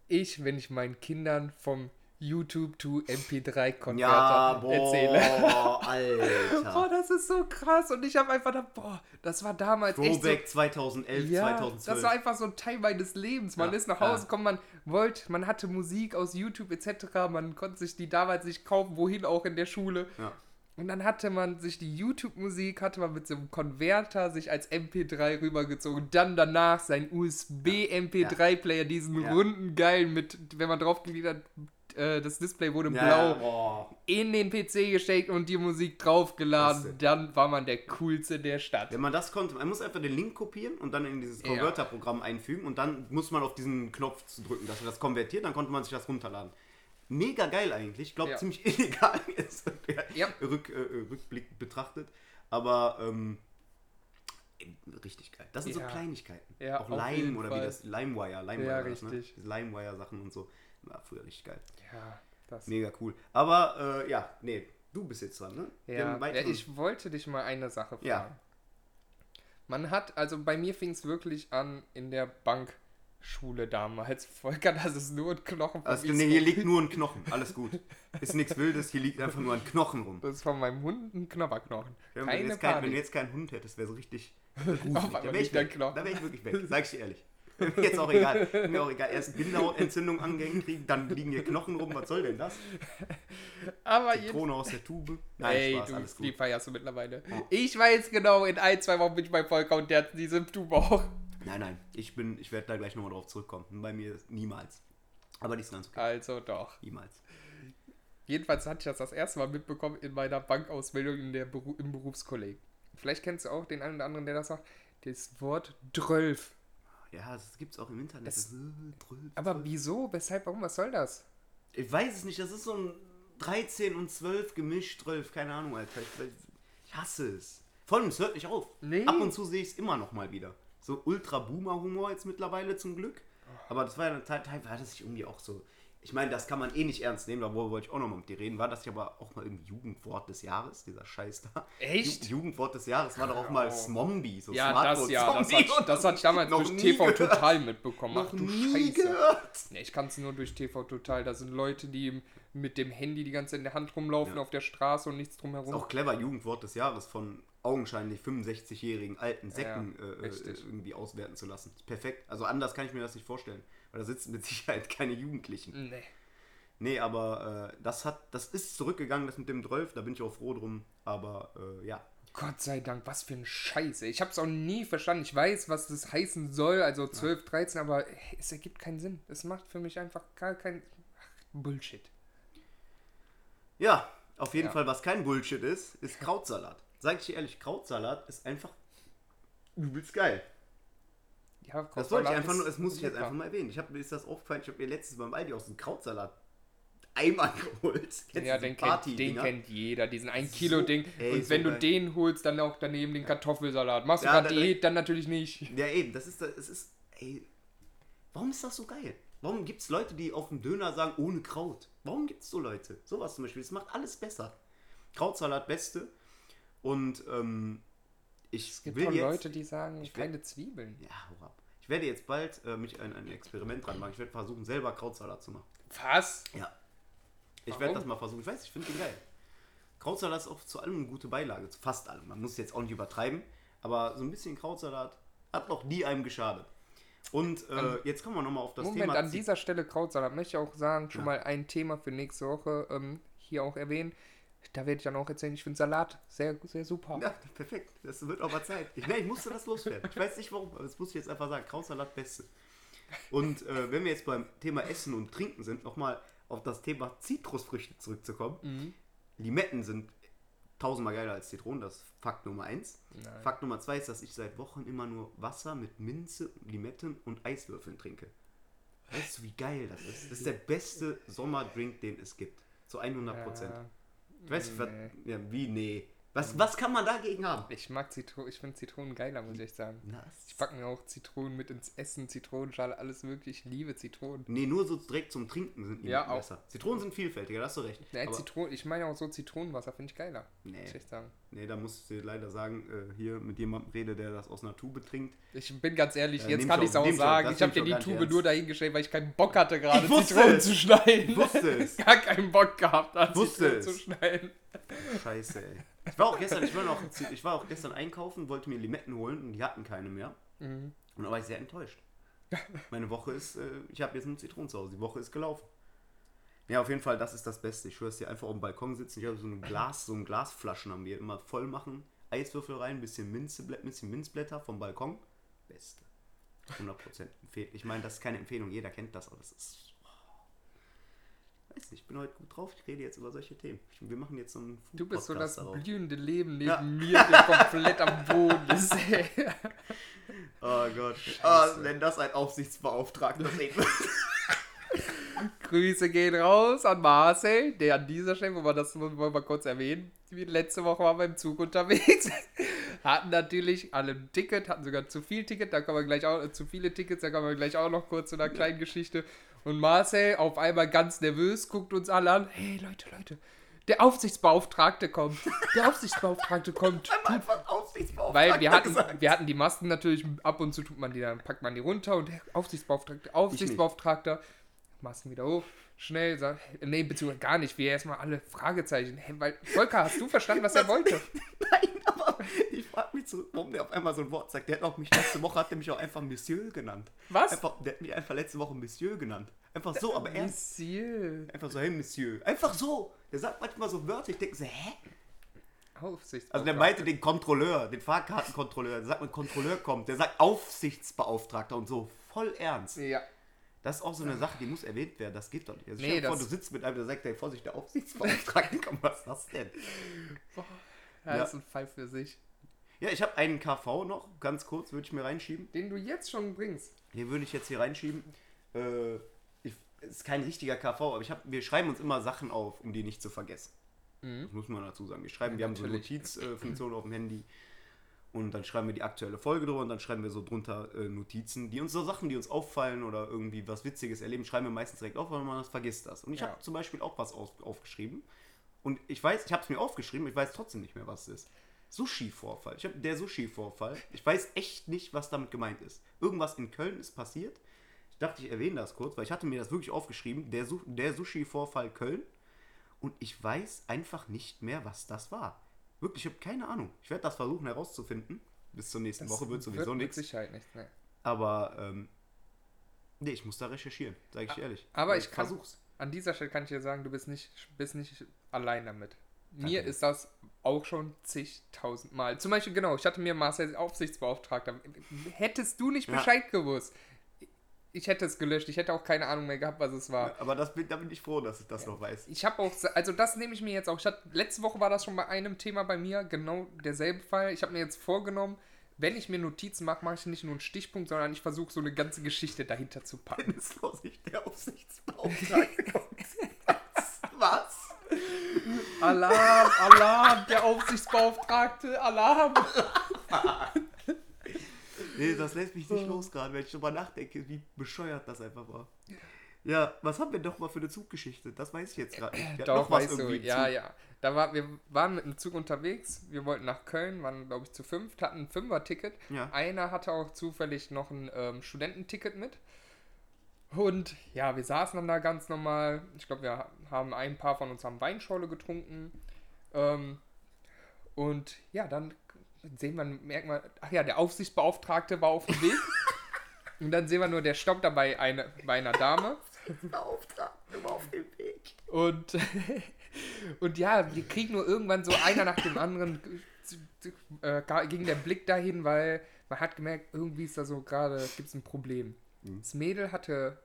ich, wenn ich meinen Kindern vom YouTube to MP3-Konverter Ja, boah, erzähle. Boah, Alter. das ist so krass. Und ich habe einfach gedacht, boah, das war damals echt Throwback 2011, so. Ja, 2012. das war einfach so ein Teil meines Lebens. Man Ja, ist nach Hause gekommen, man wollte, man hatte Musik aus YouTube etc. Man konnte sich die damals nicht kaufen, wohin auch in der Schule. ja. Und dann hatte man sich die YouTube-Musik, hatte man mit so einem Konverter sich als MP3 rübergezogen. Dann danach sein USB-MP3-Player, diesen Ja. runden, geilen, mit, wenn man draufgeklickt hat, äh, das Display wurde Ja, blau, boah. in den PC gesteckt und die Musik draufgeladen. Dann war man der coolste der Stadt. Wenn man das konnte, man muss einfach den Link kopieren und dann in dieses Ja. Converter-Programm einfügen und dann muss man auf diesen Knopf drücken, dass er das konvertiert, dann konnte man sich das runterladen. Mega geil eigentlich. Ich glaube, Ja. ziemlich illegal jetzt Ja. Rück, äh, Rückblick betrachtet. Aber ähm, richtig geil. Das sind Ja. so Kleinigkeiten. Auch Lime oder Fall. wie das, Limewire. Limewire Ja, das, ne? richtig. Diese Limewire-Sachen und so. War früher richtig geil. Ja, das. Mega cool. Aber äh, ja, nee, du bist jetzt dran, ne? Ja, weiteren- ich wollte dich mal eine Sache fragen. Ja. Man hat, also bei mir fing es wirklich an in der Bankschule damals. Volker, das ist nur ein Knochen Also, nee, hier liegt nur ein Knochen. Alles gut. Ist nichts Wildes, hier liegt einfach nur ein Knochen rum. Das ist von meinem Hund ein Knopperknochen. Wenn, du jetzt kein, wenn du jetzt keinen Hund hättest, wäre so richtig gruselig. Da wäre ich, weg. Da wär ich wirklich weg, sag ich dir ehrlich. Mir jetzt auch egal. Mir auch egal. Erst Bindehautentzündung angehängt kriegen, dann liegen hier Knochen rum. Was soll denn das? Aber. Zitrone aus der Tube. Nein, Ey, Spaß, du, alles die gut. feierst du mittlerweile. Ja. Ich weiß genau, in ein, zwei Wochen bin ich bei Volker und der hat die Symptome auch. Nein, nein, ich bin, ich werde da gleich nochmal drauf zurückkommen. Bei mir niemals. Aber die ist ganz okay. Also doch. Niemals. Jedenfalls hatte ich das das erste Mal mitbekommen in meiner Bankausbildung in der Beru im Berufskolleg. Vielleicht kennst du auch den einen oder anderen, der das sagt. Das Wort Drölf. Ja, das gibt's auch im Internet. Es- Das, äh, drüll- Aber wieso? Weshalb? Warum? Was soll das? Ich weiß es nicht, das ist so ein 13 und 12 gemischt, 12, keine Ahnung, Alter. Ich, ich hasse es. Vor allem, es hört nicht auf. Nee. Ab und zu sehe ich es immer noch mal wieder. So Ultra-Boomer-Humor jetzt mittlerweile zum Glück. Aber das war ja eine Zeit, war das sich irgendwie auch so. Ich meine, das kann man eh nicht ernst nehmen, darüber wollte ich auch noch mal mit dir reden. War das nicht aber auch mal irgendwie Jugendwort des Jahres, dieser Scheiß da? Echt? Ju Jugendwort des Jahres war doch auch mal Oh. Smombi, so Ja, das ja. Das hat, das hat ich damals Noch durch TV gehört. Total mitbekommen. Noch Ach du nie Scheiße. gehört. Nee, ich kann es nur durch TV Total. Da sind Leute, die mit dem Handy die ganze Zeit in der Hand rumlaufen Ja. auf der Straße und nichts Ist drumherum. auch clever, Jugendwort des Jahres von augenscheinlich 65-jährigen alten Säcken Ja, äh, äh, irgendwie auswerten zu lassen. Perfekt. Also anders kann ich mir das nicht vorstellen. Weil da sitzen mit Sicherheit keine Jugendlichen. Nee. Nee, aber äh, das hat, das ist zurückgegangen, das mit dem 12, da bin ich auch froh drum. Aber äh, ja. Gott sei Dank, was für ein Scheiße. Ich habe es auch nie verstanden. Ich weiß, was das heißen soll, also 12, 13, aber es ergibt keinen Sinn. Es macht für mich einfach gar kein Ach, Bullshit. Ja, auf jeden Ja. Fall, was kein Bullshit ist, ist Krautsalat. Sag ich dir ehrlich, Krautsalat ist einfach übelst geil. Ja, Das wollte ich Krautsalat einfach nur, das muss ich jetzt einfach mal erwähnen. Ich habe mir ist das aufgefallen, ich habe mir letztens beim Aldi aus dem Krautsalat Eimer geholt. Kennst Ja, du den kennt, den kennt jeder, diesen 1 So- Kilo Ding. ey, Und so wenn du geil. den holst, dann auch daneben den Kartoffelsalat. Machst du Ja, gerade da- Diät, dann natürlich nicht. Ja, eben, das ist, das ist, ey, warum ist das so geil? Warum gibt es Leute, die auf dem Döner sagen, ohne Kraut? Warum gibt es so Leute? Sowas zum Beispiel, das macht alles besser. Krautsalat beste. Und ähm, ich Es gibt will auch jetzt, Leute, die sagen, ich will- keine Zwiebeln. ja, hau ab. Ich werde jetzt bald äh, mich an ein Experiment dran machen. Ich werde versuchen, selber Krautsalat zu machen. Was? Ja. Ich Warum? werde das mal versuchen. Ich weiß, ich finde den geil. Krautsalat ist auch zu allem eine gute Beilage. Zu fast allem. Man muss es jetzt auch nicht übertreiben. Aber so ein bisschen Krautsalat hat noch nie einem geschadet. Und äh, jetzt kommen wir nochmal auf das Moment, Thema. an dieser Stelle Krautsalat möchte ich auch sagen, schon Ja. mal ein Thema für nächste Woche ähm, hier auch erwähnen. Da werde ich dann auch erzählen, ich finde Salat sehr, sehr super. Ja, perfekt. Das wird auch mal Zeit. Ich, nee, ich musste das loswerden. Ich weiß nicht warum, aber das muss ich jetzt einfach sagen. Krautsalat beste. Und äh, wenn wir jetzt beim Thema Essen und Trinken sind, nochmal auf das Thema Zitrusfrüchte zurückzukommen. Mhm. Limetten sind tausendmal geiler als Zitronen, das ist Fakt Nummer eins. Nein. Fakt Nummer zwei ist, dass ich seit Wochen immer nur Wasser mit Minze, Limetten und Eiswürfeln trinke. Weißt du, wie geil das ist? Das ist der beste Sommerdrink, den es gibt. Zu 100 Prozent. Ja, Ich weiß nicht, was, nee. ja, wie, nee. Was, was kann man dagegen haben? Ich mag Zitronen, ich finde Zitronen geiler, muss ich sagen. Na, Ich packe mir auch Zitronen mit ins Essen, Zitronenschale, alles wirklich. Ich liebe Zitronen. Nee, nur so direkt zum Trinken sind die Ja, auch. besser. Zitronen sind vielfältiger, da hast du recht. Nee, Zitronen, ich meine auch so Zitronenwasser finde ich geiler. Nee. Muss ich sagen. nee, da musst du dir leider sagen, äh, hier mit jemandem rede, der das aus einer Tube trinkt. Ich bin ganz ehrlich, Ja, jetzt kann ich ich es auch- ich sagen. das Ich habe dir ich die Tube ernst. nur dahingestellt, weil ich keinen Bock hatte, gerade Ich Zitronen es. zu schneiden. Ich wusste es. Gar keinen Bock gehabt, an Wusste Zitronen es. zu schneiden. Scheiße, ey. Ich war auch gestern, ich war noch, ich war auch gestern einkaufen, wollte mir Limetten holen und die hatten keine mehr. Mhm. Und da war ich sehr enttäuscht. Meine Woche ist, äh, ich habe jetzt einen Zitronen zu Hause. Die Woche ist gelaufen. Ja, auf jeden Fall, das ist das Beste. Ich schwör's dir, einfach auf dem Balkon sitzen. Ich habe so ein Glas, so ein Glasflaschen haben wir immer voll machen. Eiswürfel rein, bisschen, Minzebl bisschen Minzblätter vom Balkon. Beste. 100% empfehlen. Ich meine, das ist keine Empfehlung, jeder kennt das, aber das ist. Weiß nicht, ich bin heute gut drauf. Ich rede jetzt über solche Themen. Ich, wir machen jetzt so einen Du bist so Food-Podcast das darauf. blühende Leben neben Ja. mir, der komplett am Boden ist. Oh Gott. Ah, wenn das ein Aufsichtsbeauftragter würde. Grüße gehen raus an Marcel, der an dieser Stelle, wo wir das wollen wir mal kurz erwähnen, wie letzte Woche waren wir im Zug unterwegs, hatten natürlich alle ein Ticket, hatten sogar zu viel Ticket, da kommen wir gleich auch, zu viele Tickets, da kommen wir gleich auch noch kurz zu einer kleinen Geschichte. Und Marcel auf einmal ganz nervös, guckt uns alle an, hey Leute, Leute, der Aufsichtsbeauftragte kommt, der Aufsichtsbeauftragte kommt. Einfach Aufsichtsbeauftragter Weil wir hatten, gesagt. wir hatten die Masken natürlich, ab und zu tut man die, dann packt man die runter und der Aufsichtsbeauftragte, Aufsichtsbeauftragter, Masken wieder hoch, schnell, sagt, nee, beziehungsweise gar nicht, wir erstmal alle Fragezeichen. Hä, weil, Volker, hast du verstanden, was er wollte? Nein, aber ich frage mich so, warum der auf einmal so ein Wort sagt. Der hat auch mich letzte Woche, hat der mich auch einfach Monsieur genannt. Was? Einfach, der hat mich einfach letzte Woche Monsieur genannt. Einfach so, aber ernst. Monsieur. Einfach so, hey Monsieur. Einfach so. Der sagt manchmal so Wörter, ich denke so, hä? Aufsichtsbeauftragter. Also der meinte den Kontrolleur, den Fahrkartenkontrolleur. Der sagt, wenn Kontrolleur kommt, der sagt Aufsichtsbeauftragter und so. Voll ernst. Ja. Das ist auch so eine Sache, die muss erwähnt werden. Das geht doch nicht. Also Nee, stell dir vor, du sitzt mit einem, der sagt, hey, Vorsicht, der Aufsichtsbeauftragte, komm, was ist das denn? Ja, Ja. Das ist ein Fall für sich. Ja, ich habe einen KV noch, ganz kurz, würde ich mir reinschieben. Den du jetzt schon bringst. Den würde ich jetzt hier reinschieben. Äh, ich, ist kein richtiger KV, aber ich hab, wir schreiben uns immer Sachen auf, um die nicht zu vergessen. Mhm. Das muss man dazu sagen. Wir schreiben, Ja, wir haben so eine. Notizfunktion auf dem Handy. Und dann schreiben wir die aktuelle Folge drüber und dann schreiben wir so drunter äh, Notizen, die uns so Sachen, die uns auffallen oder irgendwie was Witziges erleben, schreiben wir meistens direkt auf, weil man das vergisst das. Und ich Ja. habe zum Beispiel auch was auf, aufgeschrieben. Und ich weiß, ich habe es mir aufgeschrieben, ich weiß trotzdem nicht mehr, was es ist. Sushi-Vorfall. Ich habe der Sushi-Vorfall. Ich weiß echt nicht, was damit gemeint ist. Irgendwas in Köln ist passiert. Ich dachte, ich erwähne das kurz, weil ich hatte mir das wirklich aufgeschrieben. Der, Su der Sushi-Vorfall Köln. Und ich weiß einfach nicht mehr, was das war. Wirklich, ich habe keine Ahnung. Ich werde das versuchen herauszufinden. Bis zur nächsten Woche wird sowieso mit nichts. Sicherheit nichts. Ne. Aber, ähm, nee, ich muss da recherchieren, sage ich ehrlich. Aber ich kann, versuch's. an dieser Stelle kann ich dir sagen, du bist nicht, bist nicht allein damit. Mir Danke. ist das auch schon zigtausend Mal. Zum Beispiel, genau, ich hatte mir Marcel Aufsichtsbeauftragter. Hättest du nicht Ja. Bescheid gewusst, ich hätte es gelöscht. Ich hätte auch keine Ahnung mehr gehabt, was es war. Aber das bin, da bin ich froh, dass ich das noch weiß. Ich habe auch, also das nehme ich mir jetzt auch. Ich hatte, letzte Woche war das schon bei einem Thema bei mir, genau derselbe Fall. Ich habe mir jetzt vorgenommen, wenn ich mir Notizen mache, mache ich nicht nur einen Stichpunkt, sondern ich versuche so eine ganze Geschichte dahinter zu packen. Dennis Vorsicht, der Aufsichtsbeauftragte kommt. Was? Alarm, Alarm, der Aufsichtsbeauftragte, Alarm. Nee, das lässt mich nicht los gerade, wenn ich drüber nachdenke, wie bescheuert das einfach war. Ja, was haben wir doch mal für eine Zuggeschichte? Das weiß ich jetzt gerade nicht. Wir Doch, weißt du, ja, ja. Da war, wir waren mit dem Zug unterwegs, wir wollten nach Köln, waren glaube ich zu fünft, hatten ein Fünfer-Ticket. Ja. Einer hatte auch zufällig noch ein ähm, Studententicket mit. Und ja, wir saßen dann da ganz normal. Ich glaube, wir haben ein paar von uns haben Weinschorle getrunken. Ähm, und ja, dann sehen wir, merken wir, ach ja, der Aufsichtsbeauftragte war auf dem Weg. und dann sehen wir nur, der stoppt da bei, eine, bei einer Dame. Immer auf dem Weg. Und, und ja, wir kriegen nur irgendwann so einer nach dem anderen, äh, ging der Blick dahin, weil man hat gemerkt, irgendwie ist da so gerade, gibt es ein Problem. Das Mädel hatte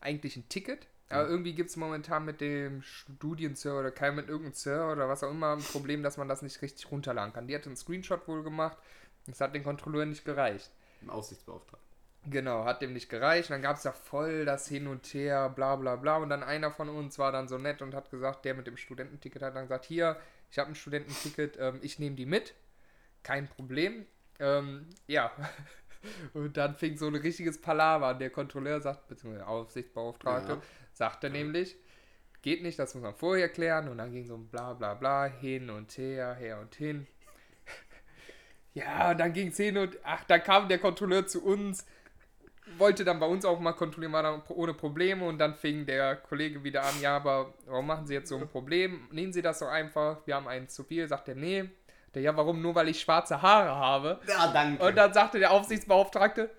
eigentlich ein Ticket, aber irgendwie gibt es momentan mit dem Studienserver oder kein mit irgendeinem Server oder was auch immer ein Problem, dass man das nicht richtig runterladen kann. Die hatte einen Screenshot wohl gemacht, das hat den Kontrolleur nicht gereicht. Ein Aussichtsbeauftragter. Genau, hat dem nicht gereicht. Dann gab es ja voll das Hin und Her, bla bla bla. Und dann einer von uns war dann so nett und hat gesagt, der mit dem Studententicket hat dann gesagt, hier, ich habe ein Studententicket, ähm, ich nehme die mit. Kein Problem. Ähm, ja. Und dann fing so ein richtiges Palaver an. Der Kontrolleur sagt, beziehungsweise der Aufsichtsbeauftragte, Ja. sagte nämlich, geht nicht, das muss man vorher klären. Und dann ging so ein bla bla bla hin und her, her und hin. Ja, und dann ging es hin und ach, dann kam der Kontrolleur zu uns, wollte dann bei uns auch mal kontrollieren, war dann ohne Probleme und dann fing der Kollege wieder an, ja, aber warum machen Sie jetzt so ein Problem? Nehmen Sie das so einfach, wir haben einen zu viel, sagt er, nee. Der, ja, warum? Nur weil ich schwarze Haare habe. Ja, danke. Und dann sagte der Aufsichtsbeauftragte,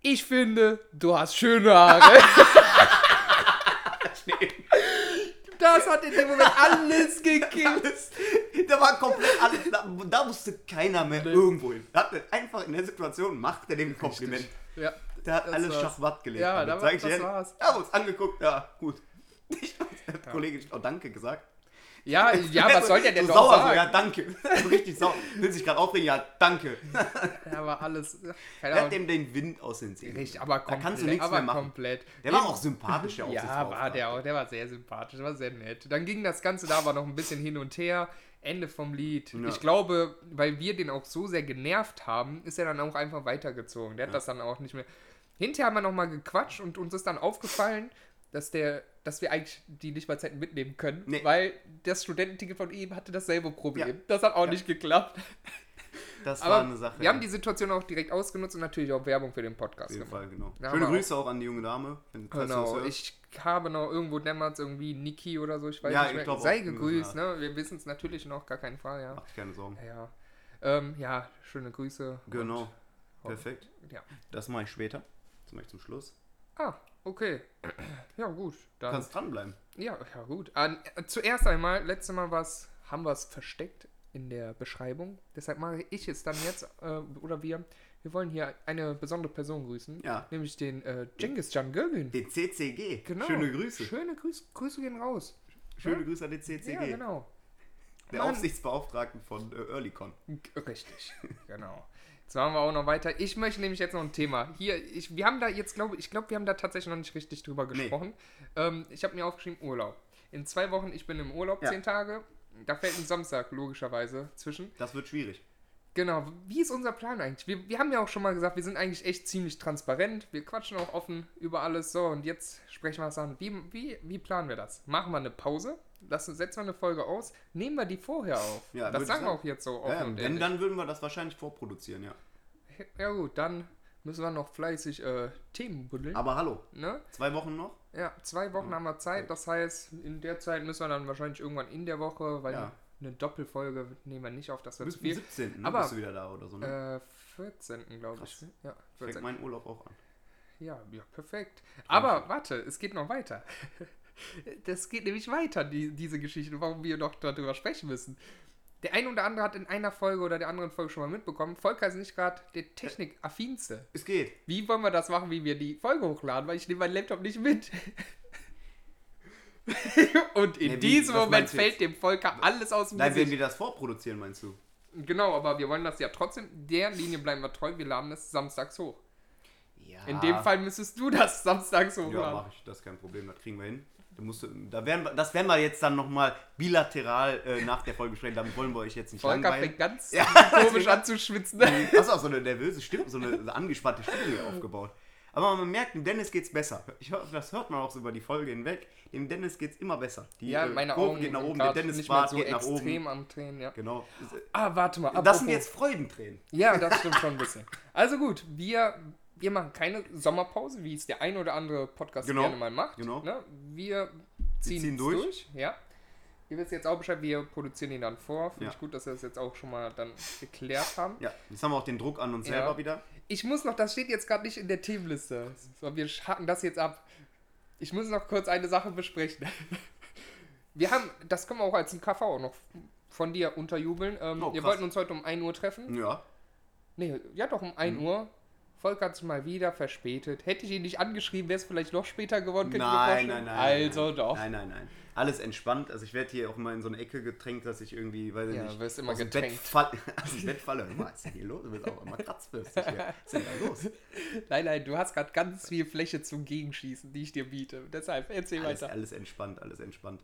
ich finde, du hast schöne Haare. das hat in dem Moment alles gekillt. Da war komplett alles, da, da musste keiner mehr irgendwo hin. Da hat einfach in der Situation, macht er dem Kompliment. Ja, Der hat alles war's. Schachmatt gelegt. Ja, damit, da war- das war's. Ja, uns angeguckt, ja, gut. Ich, der Kollege hat auch Danke gesagt. Ja, ja was soll der denn so noch sauer, So, sagen? ja, danke. So richtig sauer. Will sich gerade aufregen, ja, danke. Da war alles. Keine Der dem den Wind aus den Zähnen. Richtig, aber Da komplett. kannst du nichts mehr machen. komplett. Der war auch sympathisch, der Ja, war der auch. Der war sehr sympathisch, war sehr nett. Dann ging das Ganze da aber noch ein bisschen hin und her. Ende vom Lied. Ja. Ich glaube, weil wir den auch so sehr genervt haben, ist er dann auch einfach weitergezogen. Der hat das dann auch nicht mehr. Hinterher haben wir nochmal gequatscht und uns ist dann aufgefallen, dass der, dass wir eigentlich die nicht mal hätten mitnehmen können, Nee. weil das Studententicket von ihm hatte dasselbe Problem. Ja. Das hat auch nicht geklappt. Das Aber war eine Sache. wir haben die Situation auch direkt ausgenutzt und natürlich auch Werbung für den Podcast Auf jeden gemacht. Fall, genau. Ja, Schöne Grüße auch an die junge Dame. Genau, ich habe noch irgendwo dämmert irgendwie Niki oder so, ich weiß Ja, nicht ich mehr. glaub Sei gegrüßt, ne? Wir wissen es natürlich noch, gar keine Frage, ja. Mach dir keine Sorgen. Ja, ähm, ja schöne Grüße. Genau. Perfekt. ja. Das mache ich später. Das mache ich zum Schluss. Ah, okay. Ja, gut. Du Dann, kannst dranbleiben. ja, ja, gut. An, zuerst einmal, letztes Mal was, haben wir es versteckt in der Beschreibung. Deshalb mache ich es dann jetzt, äh, oder wir. wir wollen hier eine besondere Person grüßen. Ja. Nämlich den äh, Genghis Can Gürgün. Den CCG. Genau. Schöne Grüße. Schöne Grüße, Grüße gehen raus. Schöne Ja? Grüße an den CCG. Ja, genau. Der Mann. Aufsichtsbeauftragten von äh, Earlycon. Richtig, genau. Jetzt machen wir auch noch weiter. Ich möchte nämlich jetzt noch ein Thema. Hier, ich, wir haben da jetzt, glaube ich, glaube, wir haben da tatsächlich noch nicht richtig drüber Nee. gesprochen. Ähm, ich habe mir aufgeschrieben, Urlaub. In zwei Wochen, ich bin im Urlaub, Ja. zehn Tage. Da fällt ein Samstag logischerweise zwischen. Das wird schwierig. Genau, wie ist unser Plan eigentlich? Wir, wir haben ja auch schon mal gesagt, wir sind eigentlich echt ziemlich transparent. Wir quatschen auch offen über alles. So, und jetzt sprechen wir es an. Wie, wie, wie planen wir das? Machen wir eine Pause? Lassen, setzen wir eine Folge aus? Nehmen wir die vorher auf? Ja, das sagen wir auch jetzt so offen Ja, und denn dann würden wir das wahrscheinlich vorproduzieren, ja. Ja gut, dann müssen wir noch fleißig äh, Themen buddeln. Aber hallo, Ne? zwei Wochen noch? Ja, zwei Wochen haben wir Zeit. Das heißt, in der Zeit müssen wir dann wahrscheinlich irgendwann in der Woche, weil Ja. eine Doppelfolge nehmen wir nicht auf, das wird zu viel. 17. Ne? Aber- bist du wieder da oder so, ne? Äh, 14. glaube ich. Krass. Ja, Fängt 14. mein Urlaub auch an. Ja, ja, perfekt. Aber warte, es geht noch weiter. Das geht nämlich weiter, die, diese Geschichte, warum wir noch darüber sprechen müssen. Der eine oder andere hat in einer Folge oder der anderen Folge schon mal mitbekommen, Volker ist nicht gerade der Technik-affinste. Es geht. Wie wollen wir das machen, wie wir die Folge hochladen? Weil ich nehme meinen Laptop nicht mit. Und in Nee, wie- diesem Moment fällt dem Volker alles aus dem Nein, wenn Gesicht. wir das vorproduzieren, meinst du? Genau, aber wir wollen das ja trotzdem, der Linie bleiben wir treu, wir laden es samstags hoch. Ja. In dem Fall müsstest du das samstags Ja, hochladen. mache ich. Das ist kein Problem. Das kriegen wir hin. Da musst du, da werden wir, das werden wir jetzt dann nochmal bilateral äh, nach der Folge sprechen. Damit wollen wir euch jetzt nicht Volker langweilen. fängt ganz Ja, komisch an zu schwitzen. Hast auch so eine nervöse Stimme, so eine, angespannte Stimme hier aufgebaut. Aber man merkt, dem Dennis geht's besser. Ich das hört man auch so über die Folge hinweg. Dem Dennis geht's immer besser. Die Ja, äh, meine Kurve Augen geht nach oben, der Dennis nicht mehr Bart so geht nach extrem oben. am Tränen, ja. Genau. Ah, warte mal. Das apropos- sind jetzt Freudentränen. Ja, das stimmt schon ein bisschen. Also gut, wir, wir machen keine Sommerpause, wie es der ein oder andere Podcast Genau, gerne mal macht. genau. Ne? Wir ziehen, ziehen durch. durch. Ja. Ihr wisst jetzt auch Bescheid, wir produzieren ihn dann vor. Finde Ja. ich gut, dass wir das jetzt auch schon mal dann geklärt haben. Ja, jetzt haben wir auch den Druck an uns Ja. selber wieder. Ich muss noch, das steht jetzt gerade nicht in der Themenliste. So, wir hacken das jetzt ab. Ich muss noch kurz eine Sache besprechen. Wir haben, das können wir auch als ein KV auch noch von dir unterjubeln. Ähm, Oh, wir wollten uns heute um 1 Uhr treffen. Ja. Nee, ja doch um 1 Mhm. Uhr. Volker hat sich mal wieder verspätet. Hätte ich ihn nicht angeschrieben, wäre es vielleicht noch später geworden. Nein, nein, nein. Also nein, doch. Nein, nein, nein. Alles entspannt. Also ich werde hier auch immer in so eine Ecke gedrängt, dass ich irgendwie, weiß ich Ja, nicht, wirst immer aus dem Bett, gedrängt. fall, aus dem Bett falle. Was ist denn hier los? Du bist auch immer kratzbürstig hier. Was ist denn da los? Nein, nein, du hast gerade ganz viel Fläche zum Gegenschießen, die ich dir biete. Deshalb erzähl Alles, weiter. alles entspannt, alles entspannt.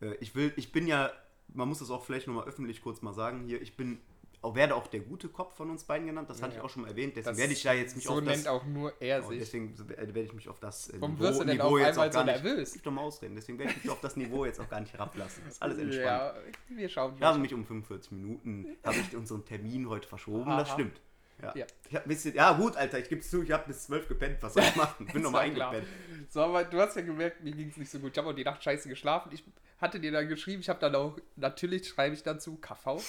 Äh, ich will, ich bin ja, man muss das auch vielleicht nochmal öffentlich kurz mal sagen hier, ich bin, auch, werde auch der gute Kopf von uns beiden genannt, das hatte Ja. ich auch schon mal erwähnt, deswegen Das- werde ich ja jetzt mich so auf nennt das... auch nur er Oh, sich. deswegen werde ich mich auf das äh, Warum wirst du denn auf einmal so nervös? Gib doch mal ausreden. Deswegen werde ich mich auf das Niveau jetzt auch gar nicht herablassen. Das ist alles entspannt. Ja, wir schauen Wir haben mich um 45 Minuten, habe ich unseren Termin heute verschoben, das Aha. stimmt. Ja. Ja. Ich hab ein bisschen, ja gut, Alter, ich gebe zu, ich habe bis 12 gepennt, was soll ich machen? Ich bin nochmal eingepennt. So, aber du hast ja gemerkt, mir ging es nicht so gut. Ich habe auch die Nacht scheiße geschlafen. Ich hatte dir dann geschrieben, ich habe dann auch, natürlich schreibe ich dazu KV.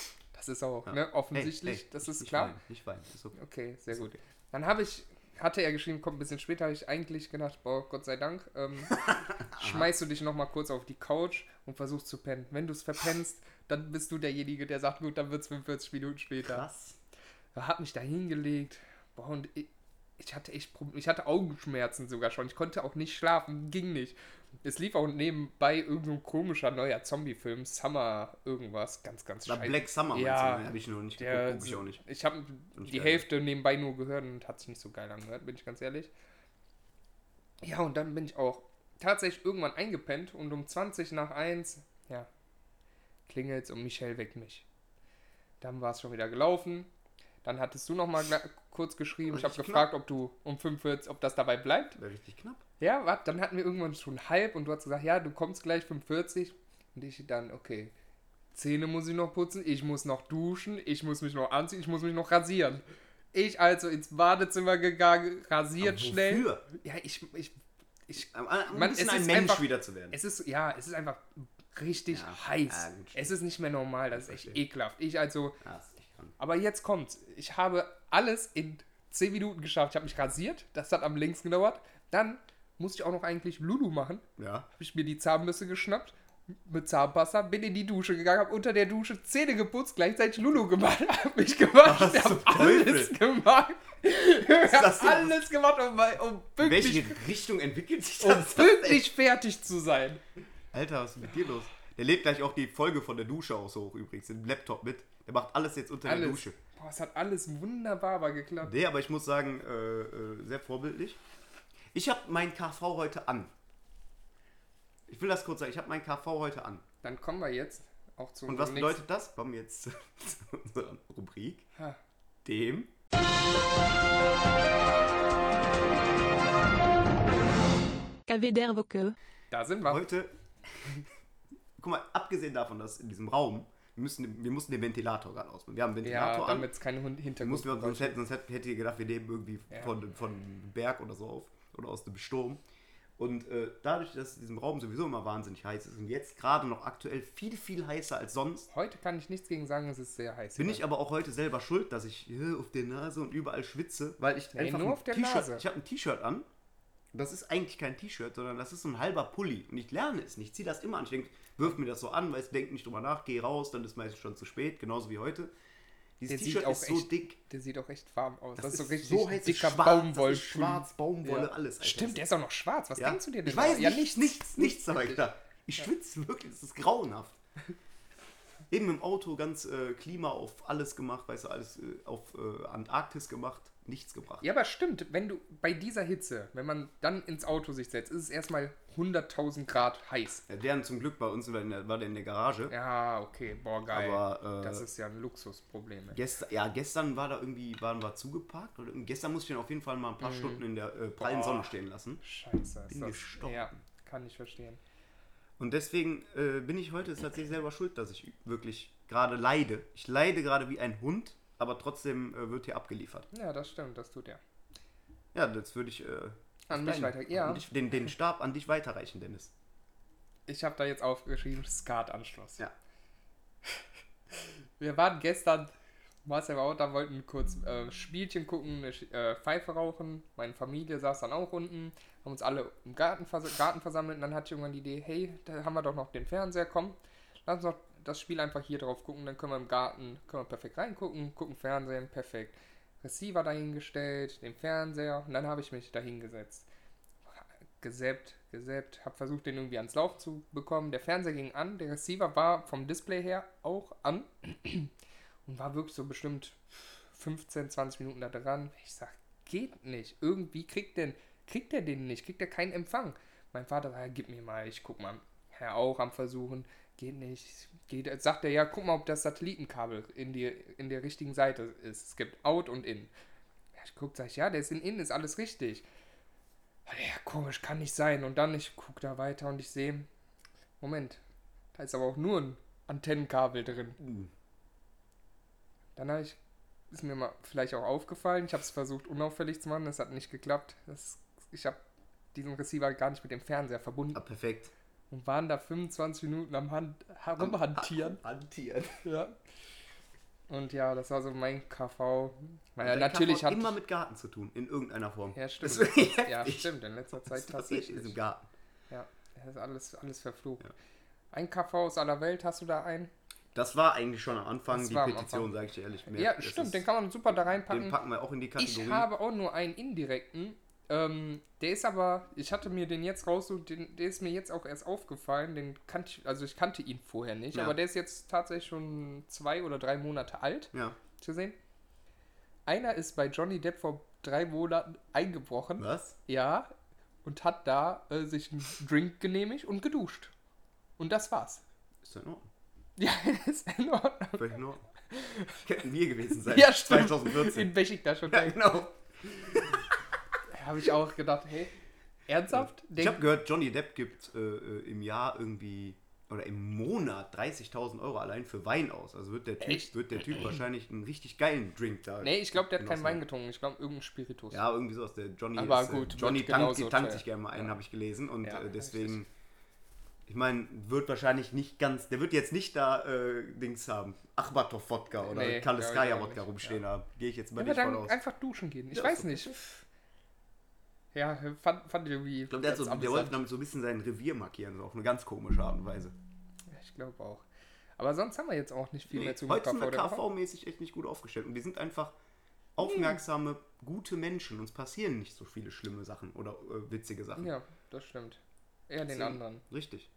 Das ist auch Ja. ne, offensichtlich, Hey, hey, das ist nicht klar. Weinen, nicht weinen, ist okay. Okay, sehr Ist gut. okay. Dann habe ich, hatte er geschrieben, kommt ein bisschen später, habe ich eigentlich gedacht, boah, Gott sei Dank, ähm, schmeißt du dich nochmal kurz auf die Couch und versuchst zu pennen. Wenn du es verpennst, dann bist du derjenige, der sagt, gut, dann wird es 45 Minuten später. Krass. Er hat mich da hingelegt. Boah, und ich, ich hatte echt Probleme. Ich hatte Augenschmerzen sogar schon. Ich konnte auch nicht schlafen. Ging nicht. Es lief auch nebenbei irgendein komischer neuer Zombie-Film. Summer irgendwas. Ganz, ganz scheiße. Black Summer, Ja, du? habe ich noch nicht Der, geguckt, guck ich auch nicht. Ich habe die geil. Hälfte nebenbei nur gehört und hat sich nicht so geil angehört, bin ich ganz ehrlich. Ja, und dann bin ich auch tatsächlich irgendwann eingepennt und um 20 nach 1, ja, klingelt's und Michelle weckt mich. Dann war es schon wieder gelaufen. Dann hattest du noch mal gla- kurz geschrieben. Ich habe Richtig gefragt, ob du um 45, ob das dabei bleibt. Wäre richtig knapp. Ja, warte, dann hatten wir irgendwann schon halb und du hast gesagt, ja, du kommst gleich 45. Und ich dann, okay, Zähne muss ich noch putzen, ich muss noch duschen, ich muss mich noch anziehen, ich muss mich noch rasieren. Ich also ins Badezimmer gegangen, rasiert schnell. Ja, ich, ich, ich, um ein Man, es ein ist Mensch einfach- wieder zu werden. es ist, ja, es ist einfach richtig Ja, heiß. ja, es ist nicht mehr normal, das ist echt ekelhaft. Ich also, Ah, krank. aber jetzt kommt's. Ich habe alles in 10 Minuten geschafft. Ich habe mich rasiert, das hat am längsten gedauert. Dann musste ich auch noch eigentlich Lulu machen. Ja. habe ich mir die Zahnbürste geschnappt mit Zahnpasta, bin in die Dusche gegangen, habe unter der Dusche Zähne geputzt, gleichzeitig Lulu gemacht, habe mich gewaschen, Was habe alles gemacht. Ich habe alles gemacht, um, um pünktlich, welche Richtung entwickelt sich um das? pünktlich fertig zu sein. Alter, was ist mit dir los? Der lädt gleich auch die Folge von der Dusche aus hoch übrigens, den Laptop mit. Der macht alles jetzt unter der Alles. Dusche. Boah, es hat alles wunderbar aber geklappt. Nee, aber ich muss sagen, äh, äh, sehr vorbildlich. Ich habe mein KV heute an. Ich will das kurz sagen, ich habe mein KV heute an. Dann kommen wir jetzt auch zu Und was bedeutet das? Kommen wir jetzt zu unserer Rubrik. nächsten- Ha. Dem. Da sind wir. Heute. Guck mal, abgesehen davon, dass in diesem Raum, wir, müssen, wir mussten den Ventilator gerade ausmachen. Wir haben einen Ventilator Ja, an. damit es keine Hund- Den mussten wir, uns- sonst, Hintergrund. hätten, sonst hätte ihr gedacht, wir nehmen irgendwie Ja. von, von einem Berg oder so auf. Oder aus dem Sturm. Und äh, dadurch, dass in diesem Raum sowieso immer wahnsinnig heiß ist und jetzt gerade noch aktuell viel, viel heißer als sonst, Heute kann ich nichts gegen sagen, es ist sehr heiß. bin ich aber auch heute selber schuld, dass ich äh, auf der Nase und überall schwitze, weil ich Nee, einfach nur ein auf der T-Shirt, Nase. ich habe ein T-Shirt an. Das ist eigentlich kein T-Shirt, sondern das ist so ein halber Pulli. Und ich lerne es nicht. Ich ziehe das immer an. Ich denke, wirf mir das so an, weil ich denke nicht drüber nach, gehe raus, dann ist meistens schon zu spät, genauso wie heute. Dieses T-Shirt auch ist so echt dick. Der sieht auch echt warm aus. Das, ist so richtig so heiß, dicker schwarz, Baumwoll. das ist schwarz, Baumwolle, Ja. alles. Alter. Stimmt, der ist auch noch schwarz. Was Ja? denkst du dir denn? Ich weiß da? nicht, nichts, nichts, nichts, aber ich wirklich. da. Ich schwitze wirklich, das ist grauenhaft. Eben im Auto ganz äh, Klima auf alles gemacht, weißt du, alles äh, auf äh, Antarktis gemacht, nichts gebracht. Ja, aber stimmt, wenn du bei dieser Hitze, wenn man dann ins Auto sich setzt, ist es erstmal 100.000 Grad heiß. Ja, der zum Glück bei uns war, in der, war der in der Garage. Ja, okay, boah, geil. Aber, äh, das ist ja ein Luxusproblem. Gestern, ja, gestern war da irgendwie, waren wir zugeparkt. Oder, gestern musste ich den auf jeden Fall mal ein paar Stunden in der äh, prallen Mhm. Boah. Sonne stehen lassen. Scheiße, ist Bin das. gestorben. Ja, kann ich verstehen. Und deswegen äh, bin ich heute tatsächlich selber schuld, dass ich wirklich gerade leide. Ich leide gerade wie ein Hund, aber trotzdem äh, wird hier abgeliefert. Ja, das stimmt, das tut er. Ja, jetzt würde ich, äh, An mich weiter. Ja, dich, den, den Stab an dich weiterreichen, Dennis. ich habe da jetzt aufgeschrieben, Skat-Anschluss. Ja. Wir waren gestern, Marcel war auch da, wollten kurz äh, Spielchen gucken, eine äh, Pfeife rauchen. Meine Familie saß dann auch unten, haben uns alle im Garten, vers Garten versammelt und dann hatte ich irgendwann die Idee, hey, da haben wir doch noch den Fernseher, komm, lass uns doch das Spiel einfach hier drauf gucken, dann können wir im Garten, können wir perfekt reingucken, gucken Fernsehen, perfekt. Receiver dahingestellt, den Fernseher und dann habe ich mich dahingesetzt. Gesäppt, gesäppt, habe versucht, den irgendwie ans Laufen zu bekommen. Der Fernseher ging an, der Receiver war vom Display her auch an und war wirklich so bestimmt 15, 20 Minuten da dran. Ich sag, geht nicht. Irgendwie kriegt der, kriegt der den nicht, kriegt er keinen Empfang. Mein Vater sagt, gib mir mal, ich guck mal. Er auch am Versuchen, geht nicht. Geht, sagt er, ja, guck mal, ob das Satellitenkabel in, die, in der richtigen Seite ist. Es gibt Out und In. Ja, ich guck, sag ich, ja, der ist in In, ist alles richtig. Ja, komisch, kann nicht sein. Und dann, ich guck da weiter und ich sehe, Moment, da ist aber auch nur ein Antennenkabel drin. Dann habe ich, ist mir mal vielleicht auch aufgefallen, ich habe es versucht unauffällig zu machen, das hat nicht geklappt. Das, ich habe diesen Receiver gar nicht mit dem Fernseher verbunden Ah, perfekt. Und waren da 25 Minuten am Hand, herumhantieren. Hantieren. Ja. Und ja, das war so mein KV. Naja, natürlich KV hat. immer mit Garten zu tun, in irgendeiner Form. ja, stimmt. Das ja, stimmt, in letzter Zeit Was passiert in diesem tatsächlich. Garten? Ja, das ist alles, alles verflucht. Ja. Ein KV aus aller Welt, hast du da einen? Das war eigentlich schon am Anfang Das die Petition, sage ich dir ehrlich. Mehr- Ja, das stimmt, den kann man super da Den reinpacken. packen wir auch in die Kategorie. Ich habe auch nur einen indirekten. Ähm, der ist aber, ich hatte mir den jetzt raus, so, den, der ist mir jetzt auch erst aufgefallen. Den kannte ich, also ich kannte ihn vorher nicht, Ja. aber der ist jetzt tatsächlich schon zwei oder drei Monate alt. ja. zu sehen. Einer ist bei Johnny Depp vor drei Monaten eingebrochen. Was? Ja. Und hat da äh, sich einen Drink genehmigt und geduscht. Und das war's. Ist in Ordnung. Ja, ist in Ordnung. Völlig in Ordnung. Könnten wir gewesen sein. Ja, stimmt. 2014. In Besiktas schon. Ja, genau. Habe ich auch gedacht, hey, ernsthaft? Ich habe gehört, Johnny Depp gibt äh, äh, im Jahr irgendwie oder im Monat 30.000 Euro allein für Wein aus. Also wird der Typ, Echt? wird der typ wahrscheinlich einen richtig geilen Drink da. nee, ich glaube, der hat keinen Wein getrunken. Ich glaube, irgendein Spiritus. Ja, irgendwie sowas. Der Johnny Aber ist, gut, äh, Johnny wird tankt, tankt sich gerne mal ein, Ja. habe ich gelesen. Und Ja, äh, deswegen, ich meine, wird wahrscheinlich nicht ganz, der wird jetzt nicht da äh, Dings haben. Achbatov-Wodka oder Nee, auch rumstehen haben. Gehe ich jetzt mal Ja, nicht dann aus. einfach duschen gehen. Ich Ja, weiß nicht. Ja, fand, fand ich irgendwie. Ich glaube, der, hat so, der wollte damit so ein bisschen sein Revier markieren, so auf eine ganz komische Art und Weise. ich glaube auch. Aber sonst haben wir jetzt auch nicht viel Nee, mehr zu heute sind wir. KV-mäßig echt nicht gut aufgestellt. Und wir sind einfach aufmerksame, gute Menschen. Uns passieren nicht so viele schlimme Sachen oder äh, witzige Sachen. Ja, das stimmt. Eher den Deswegen- anderen. Richtig.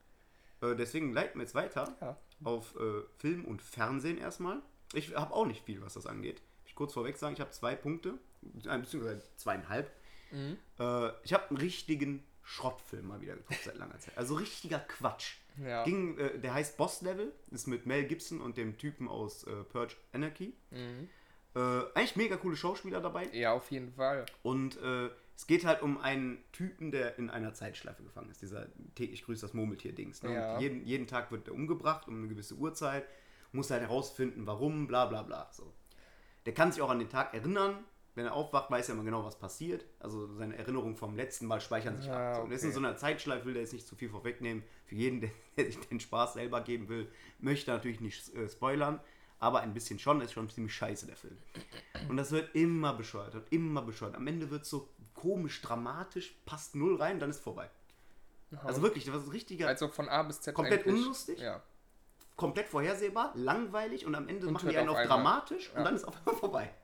Äh, deswegen leiten wir jetzt weiter Ja. auf äh, Film und Fernsehen erstmal. Ich habe auch nicht viel, was das angeht. Ich kurz vorweg sagen, ich habe zwei Punkte, äh, beziehungsweise zweieinhalb. Mhm. Äh, ich habe einen richtigen Schrottfilm mal wieder geguckt seit langer Zeit. Also richtiger Quatsch. Ja. Ging, äh, der heißt Boss Level, ist mit Mel Gibson und dem Typen aus äh, Purge Anarchy. Mhm. Äh, eigentlich mega coole Schauspieler dabei. Ja, auf jeden Fall. Und äh, es geht halt um einen Typen, der in einer Zeitschleife gefangen ist. Dieser täglich grüßt das Murmeltier-Dings. Ne? Ja. Jeden, jeden Tag wird er umgebracht um eine gewisse Uhrzeit. Muss halt herausfinden, warum, bla bla bla. So. Der kann sich auch an den Tag erinnern. Wenn er aufwacht, weiß er immer genau, was passiert. Also seine Erinnerungen vom letzten Mal speichern sich Ja, ab. So. Und er ist in okay. so einer Zeitschleife, will der jetzt nicht zu viel vorwegnehmen. Für jeden, der, der sich den Spaß selber geben will, möchte natürlich nicht äh, spoilern. Aber ein bisschen schon, ist schon ziemlich scheiße, der Film. Und das wird immer bescheuert und immer bescheuert. Am Ende wird es so komisch, dramatisch, passt null rein, dann ist vorbei. Also wirklich, das war so ein richtiger, Also von A bis Z Komplett unlustig? Ja. komplett vorhersehbar, langweilig und am Ende Und machen die einen auf auf dramatisch und Ja. dann ist auf einmal vorbei.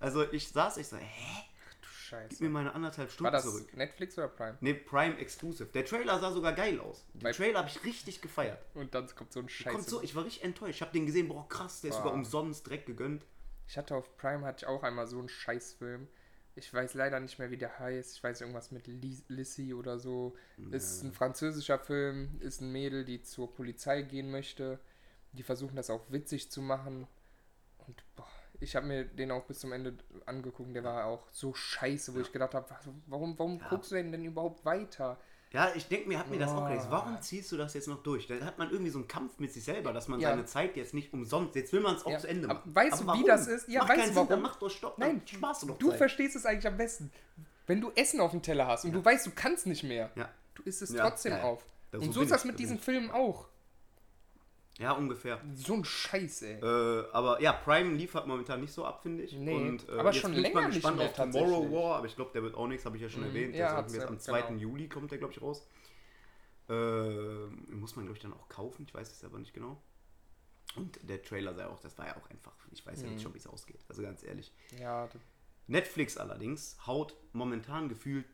Also ich saß, ich so, hä? Du Scheiße. Gib mir meine anderthalb War Stunden das zurück. Netflix oder Prime? Ne, Prime Exclusive. Der Trailer sah sogar geil aus. Den Bei- Trailer habe ich richtig gefeiert. Und dann kommt so ein Scheiße. Kommt so, ich war richtig enttäuscht. Ich habe den gesehen, boah krass, der ist Ah. sogar umsonst direkt gegönnt. Ich hatte auf Prime hatte ich auch einmal so einen Scheißfilm. Ich weiß leider nicht mehr, wie der heißt. Ich weiß irgendwas mit Lis- Lissy oder so. Ist ein französischer Film, ist ein Mädel, die zur Polizei gehen möchte. Die versuchen das auch witzig zu machen. Und boah, ich habe mir den auch bis zum Ende angeguckt. Der war auch so scheiße, wo ich gedacht habe, warum, warum guckst du denn denn überhaupt weiter? Ja, ich denke mir, hat mir das auch gedacht. Warum ziehst du das jetzt noch durch? Da hat man irgendwie so einen Kampf mit sich selber, dass man Ja. seine Zeit jetzt nicht umsonst. Jetzt will man es auch Ja, zu Ende aber machen. weißt du, wie warum? das ist? Ja, Macht weißt du Sinn, dann warum? mach doch Stopp. Nein, du doch Du Zeit. verstehst es eigentlich am besten. Wenn du Essen auf dem Teller hast und du weißt, du kannst nicht mehr, Ja. du isst es Ja, trotzdem ja, ja. auf. Und so ist das mit diesen Filmen auch. Ja, ungefähr. So ein Scheiß, ey. Äh, aber ja, Prime liefert momentan nicht so ab, finde ich. Nee, und, äh, aber jetzt schon bin ich länger mal nicht gespannt mehr auf Tomorrow. War, aber ich glaube, der wird auch nichts, habe ich ja schon Mhm, erwähnt. ja, Der ja, am 2. genau. Juli kommt der, glaube ich, raus. Äh, muss man, glaube ich, dann auch kaufen. Ich weiß es aber nicht genau. Und der Trailer sei auch, das war ja auch einfach, ich weiß ja Mhm. jetzt schon, wie es ausgeht. Also ganz ehrlich. Ja, Netflix allerdings haut momentan gefühlt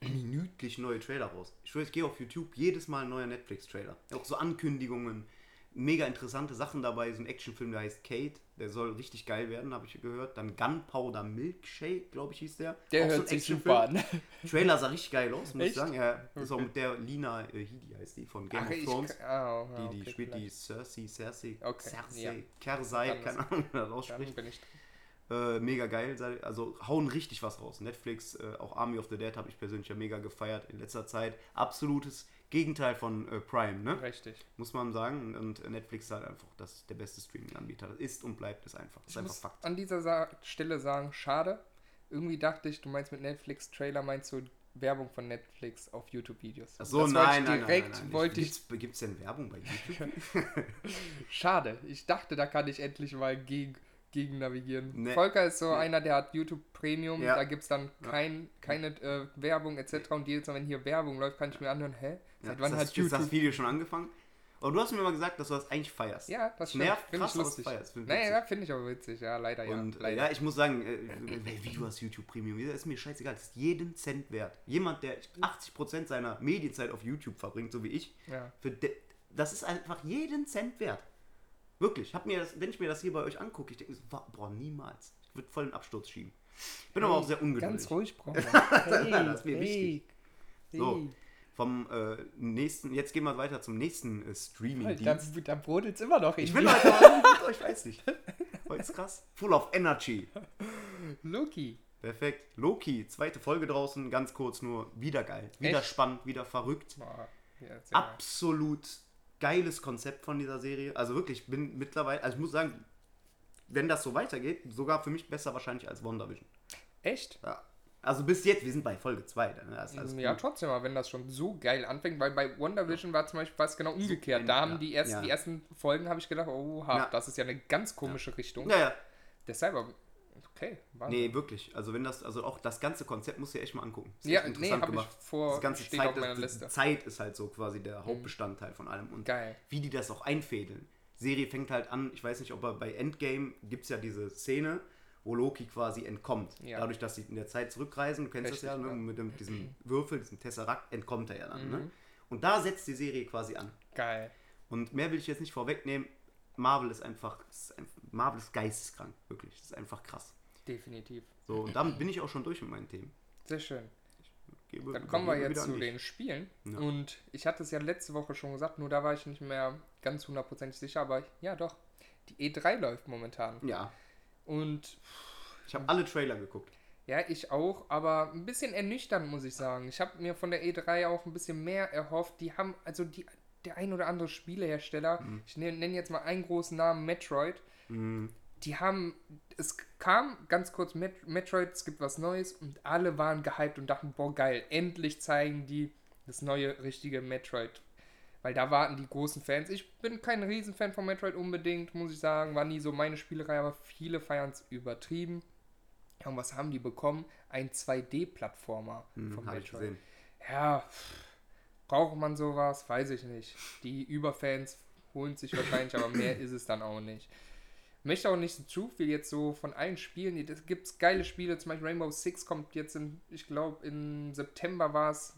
minütlich neue Trailer raus. Ich schwöre, ich gehe auf YouTube jedes Mal ein neuer Netflix-Trailer. Auch so Ankündigungen, mega interessante Sachen dabei. So ein Actionfilm, der heißt Kate, der soll richtig geil werden, habe ich gehört. Dann Gunpowder Milkshake, glaube ich, hieß der. der Auch so hört ein sich super an. Trailer sah richtig geil aus, muss ich Echt? sagen. Ja, ist auch mit der Lina äh, Hidi heißt die von Game Ach, of ich, Thrones. ah, ja, Die, die okay, spielt die vielleicht. Cersei, Cersei, Okay, Cersei, ja. Kersei, keine Ahnung, wie man das ausspricht. bin ich. Äh, mega geil. Also hauen richtig was raus. Netflix, äh, auch Army of the Dead habe ich persönlich ja mega gefeiert in letzter Zeit. Absolutes Gegenteil von äh, Prime, ne? Richtig. Muss man sagen. Und Netflix ist halt einfach das, der beste Streaming-Anbieter. Das ist und bleibt es einfach. Das ist Ich einfach muss Fakt. an dieser Sa Stelle sagen, schade. Irgendwie dachte ich, du meinst mit Netflix-Trailer, meinst du Werbung von Netflix auf YouTube-Videos. Achso, Das nein, wollte nein, ich nein, direkt, nein, nein. wollte ich, Gibt's, gibt's denn Werbung bei YouTube? schade. Ich dachte, da kann ich endlich mal gegen, gegen navigieren. Nee. Volker ist so Nee. einer, der hat YouTube Premium, Ja. da gibt es dann kein, keine äh, Werbung etc. Und jedes Mal, wenn hier Werbung läuft, kann ich mir anhören, hä? Ja, Seit wann ist hat das, ist das YouTube... Video schon angefangen? Aber du hast mir mal gesagt, dass du das eigentlich feierst. Ja, das stimmt. Nervt krass, ich aber feierst. Find Naja, witzig. finde ich aber witzig. Ja, leider ja. Und äh, leider. ja, ich muss sagen, äh, wie du hast YouTube Premium, das ist mir scheißegal, das ist jeden Cent wert. Jemand, der 80% seiner Medienzeit auf YouTube verbringt, so wie ich, ja. für de, das ist einfach jeden Cent wert. Wirklich. Hab mir das, wenn ich mir das hier bei euch angucke, ich denke, so, boah, niemals. Ich würde voll den Absturz schieben. Ich bin aber auch sehr ungeduldig. Ganz ruhig, Bro. Das ist mir wichtig. Hey. So, vom äh, nächsten, jetzt gehen wir weiter zum nächsten äh, Da, Streaming-Dienst. da brodelt es immer noch Ich bin mir. heute mal gut, ich weiß nicht. Heute ist krass. Full of Energy. Loki. Perfekt. Loki, zweite Folge draußen, ganz kurz nur. Wieder geil. Wieder Echt? spannend, wieder verrückt. Boah, ja. Absolut geiles Konzept von dieser Serie. Also wirklich, ich bin mittlerweile, also ich muss sagen, wenn das so weitergeht, sogar für mich besser wahrscheinlich als WandaVision. Echt? Ja. Also bis jetzt, wir sind bei Folge 2. Ne? Das ja, gut. trotzdem, aber wenn das schon so geil anfängt, weil bei WandaVision war zum Beispiel was genau umgekehrt. Da haben ja, die, ersten, ja. die ersten Folgen, habe ich gedacht, oha, Ja. das ist ja eine ganz komische Richtung. Ja, ja. Deshalb, Okay, Wahnsinn. Nee, wirklich. Also wenn das, also auch das ganze Konzept musst du dir echt mal angucken. Ist Ja, nee, interessant hab ich vor- Das ganze steht Zeit, auf meiner das, Liste. Mhm. Zeit ist halt so quasi der Hauptbestandteil von allem. Und Geil. wie die das auch einfädeln. Serie fängt halt an, ich weiß nicht, ob er bei Endgame gibt es ja diese Szene, wo Loki quasi entkommt. Ja. Dadurch, dass sie in der Zeit zurückreisen, du kennst Richtig, das ja, ne? mit dem, diesem Würfel, diesem Tesseract, entkommt er ja dann. Mhm. Ne? Und da setzt die Serie quasi an. Geil. Und mehr will ich jetzt nicht vorwegnehmen. Marvel ist einfach, ist einfach Marvel ist geisteskrank, wirklich. Das ist einfach krass. Definitiv. So, und damit bin ich auch schon durch mit meinen Themen. Sehr schön. Gebe- Dann kommen wir jetzt zu den Spielen. Ja. Und ich hatte es ja letzte Woche schon gesagt, nur da war ich nicht mehr ganz hundertprozentig sicher, aber ja doch. Die E3 läuft momentan. Ja, Und ich habe alle Trailer geguckt. ja, ich auch, aber ein bisschen ernüchternd, muss ich sagen. Ich habe mir von der E3 auch ein bisschen mehr erhofft. Die haben, also die, der ein oder andere Spielehersteller, Mhm. ich nenne nenn jetzt mal einen großen Namen, Metroid, Mhm. die haben, es kam ganz kurz Met Metroid, es gibt was Neues und alle waren gehypt und dachten, boah geil, endlich zeigen die das neue richtige Metroid. Weil da warten die großen Fans. Ich bin kein Riesenfan von Metroid unbedingt, muss ich sagen. War nie so meine Spielerei, aber viele feiern es übertrieben. Ja, und was haben die bekommen? Ein 2D-Plattformer Hm, von Metroid. Ja, pff, braucht man sowas? Weiß ich nicht. Die Überfans holen sich wahrscheinlich, aber mehr ist es dann auch nicht. Möchte auch nicht so zu viel jetzt so von allen Spielen. Es gibt geile Spiele, zum Beispiel Rainbow Six kommt jetzt in, ich glaube, im September war es,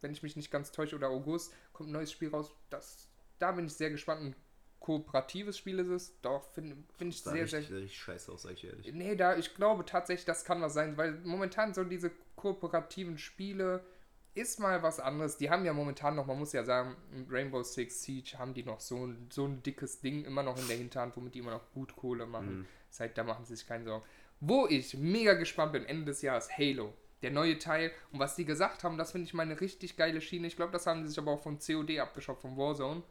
wenn ich mich nicht ganz täusche, oder August, kommt ein neues Spiel raus. Das, da bin ich sehr gespannt. Ein kooperatives Spiel ist es. Doch, finde find ich sehr, richtig, sehr richtig scheiße aus, sag ich ehrlich. Nee, da, ich glaube tatsächlich, das kann was sein, weil momentan so diese kooperativen Spiele ist mal was anderes. Die haben ja momentan noch, man muss ja sagen, Rainbow Six Siege haben die noch so ein, so ein dickes Ding immer noch in der Hinterhand, womit die immer noch gut Kohle machen. Seit da machen sie sich keine Sorgen. Wo ich mega gespannt bin, Ende des Jahres, Halo. Der neue Teil. Und was die gesagt haben, das finde ich mal eine richtig geile Schiene. Ich glaube, das haben sie sich aber auch von COD abgeschaut, von Warzone.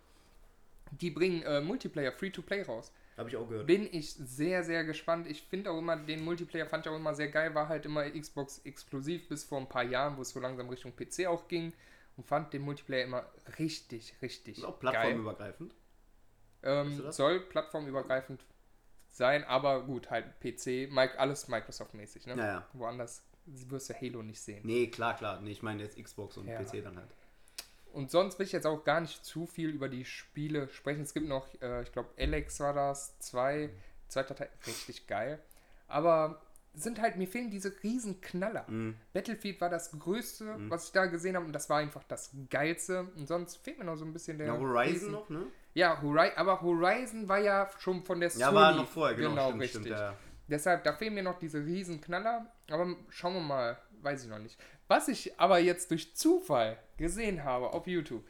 Die bringen äh, Multiplayer, Free-to-Play raus Habe ich auch gehört. bin ich sehr, sehr gespannt. Ich finde auch immer, den Multiplayer fand ich auch immer sehr geil, war halt immer Xbox exklusiv bis vor ein paar Jahren, wo es so langsam Richtung PC auch ging und fand den Multiplayer immer richtig, richtig Ist auch geil. plattformübergreifend. Ähm, soll plattformübergreifend sein, aber gut, halt PC, alles Microsoft-mäßig, ne? Naja. Woanders wirst du Halo nicht sehen. Nee, klar, klar. Nee, ich meine jetzt Xbox und Ja. PC dann halt. Und sonst will ich jetzt auch gar nicht zu viel über die Spiele sprechen. Es gibt noch, äh, ich glaube, Alex war das, zwei, zweiter Teil, richtig geil. Aber sind halt, mir fehlen diese riesen Knaller. Mhm. Battlefield war das Größte, was ich da gesehen habe und das war einfach das Geilste. Und sonst fehlt mir noch so ein bisschen der... Ja, Horizon riesen- noch, ne? Ja, Hori aber Horizon war ja schon von der Sony. Ja, war noch vorher, genau. Genau, stimmt, richtig. Stimmt, ja. Deshalb, da fehlen mir noch diese riesen Knaller. Aber schauen wir mal, weiß ich noch nicht. Was ich aber jetzt durch Zufall gesehen habe auf YouTube.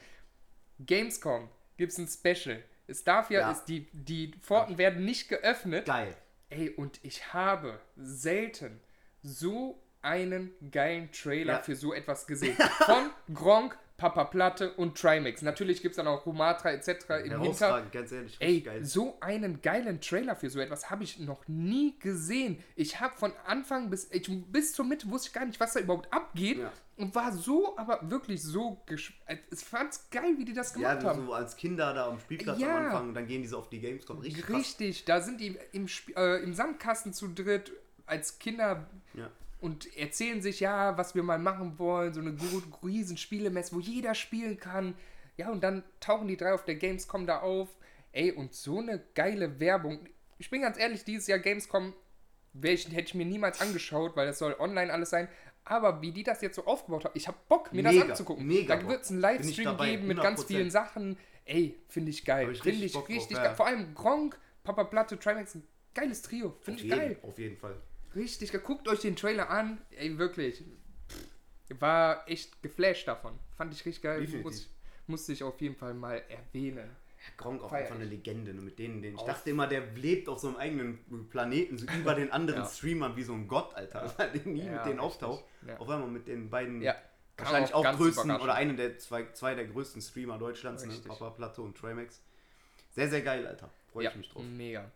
Gamescom gibt es ein Special. Es darf ja, Ja. Ist die, die Pforten werden nicht geöffnet. Geil. Ey, und ich habe selten so einen geilen Trailer Ja. für so etwas gesehen. Von Gronk, Papa Platte und Trimax. Natürlich gibt es dann auch Rumatra etc. im Hinter. Ganz ehrlich. Ey, geil. so einen geilen Trailer für so etwas habe ich noch nie gesehen. Ich habe von Anfang bis ich, bis zur Mitte wusste ich gar nicht, was da überhaupt abgeht Ja. und war so, aber wirklich so, ich fand's geil, wie die das Ja, gemacht so, haben. so als Kinder da am Spielplatz Ja. am Anfang, dann gehen die so auf die Gamescom. Richtig krass. Richtig, da sind die im, Sp äh, im Sandkasten zu dritt als Kinder Ja. Und erzählen sich, ja, was wir mal machen wollen, so eine riesen Spielemesse, wo jeder spielen kann. Ja, und dann tauchen die drei auf der Gamescom da auf. Ey, und so eine geile Werbung. Ich bin ganz ehrlich, dieses Jahr Gamescom ich, hätte ich mir niemals angeschaut, weil das soll online alles sein. Aber wie die das jetzt so aufgebaut haben, ich habe Bock, mir das Mega, anzugucken. mega da wird es einen Livestream geben mit ganz 100%. vielen Sachen. Ey, finde ich geil. Ich Finde richtig ich Bock drauf, richtig ja. geil. Vor allem Gronk, Papa Platte, Trimax, ein geiles Trio. Finde ich jeden, geil. auf jeden Fall. Richtig, guckt euch den Trailer an. Ey, wirklich. War echt geflasht davon. Fand ich richtig geil. Muss, musste ich auf jeden Fall mal erwähnen. Gronk auch Feier einfach ich. eine Legende. Ne? Mit denen, den, ich Auf- dachte immer, der lebt auf so einem eigenen Planeten, so über den anderen Ja. Streamern wie so ein Gott, Alter. Weil der nie Ja, mit denen auftaucht. Ja. Auf einmal mit den beiden wahrscheinlich auch ganz größten oder einen der zwei, zwei der größten Streamer Deutschlands, ne? Papa Platte und Trimax. Sehr, sehr geil, Alter. Freue ich mich drauf. mega.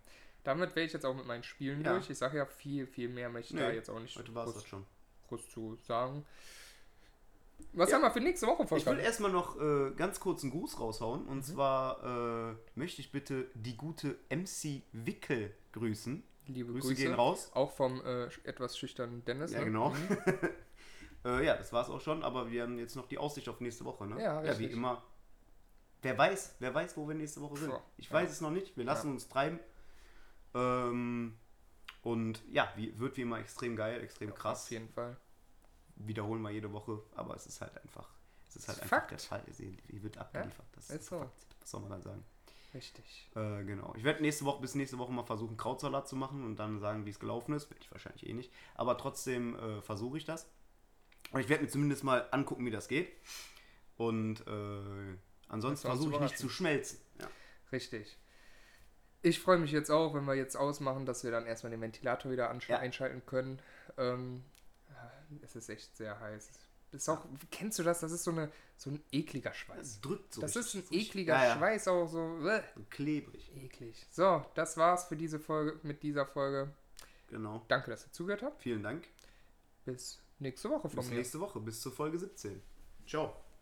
Damit wäre ich jetzt auch mit meinen Spielen Ja. durch. Ich sage ja, viel, viel mehr möchte ich da Nee, jetzt auch nicht Heute war es groß, das schon. groß zu sagen. Was Ja. haben wir für nächste Woche Ich will erstmal noch äh, ganz kurz einen Gruß raushauen. Mhm. Und zwar äh, möchte ich bitte die gute MC Wickel grüßen. Liebe Grüße, Grüße. gehen raus. Auch vom äh, etwas schüchternen Dennis. Ja, ne? genau. Mhm. Äh, ja, das war's auch schon, aber wir haben jetzt noch die Aussicht auf nächste Woche, ne? Ja, ja wie immer. Wer weiß, wer weiß, wo wir nächste Woche sind. Boah, Ich ja. weiß es noch nicht, wir lassen Ja. uns treiben. Ähm, und ja, wie, wird wie immer extrem geil, extrem krass. Auf jeden Fall. Wiederholen wir jede Woche, aber es ist halt einfach, es ist halt Ist einfach Fakt. der Fall. Wie wird abgeliefert? Das ist so. Fakt. Was soll man da sagen? Richtig. Äh, genau. Ich werde nächste Woche bis nächste Woche mal versuchen, Krautsalat zu machen und dann sagen, wie es gelaufen ist. Werde ich wahrscheinlich eh nicht. Aber trotzdem äh, versuche ich das. Und ich werde mir zumindest mal angucken, wie das geht. Und äh, ansonsten versuche ich nicht zu schmelzen. Ja. Richtig. Ich freue mich jetzt auch, wenn wir jetzt ausmachen, dass wir dann erstmal den Ventilator wieder Ja. einschalten können. Ähm, es ist echt sehr heiß. Ist auch, kennst du das? Das ist so, eine, so ein ekliger Schweiß. Das drückt so. Das ist ein ekliger Ja, ja. Schweiß, auch so äh, So klebrig. eklig. So, das war's für diese Folge, mit dieser Folge. Genau. Danke, dass ihr zugehört habt. Vielen Dank. Bis nächste Woche von Bis mir. nächste Woche. Bis zur Folge 17. Ciao.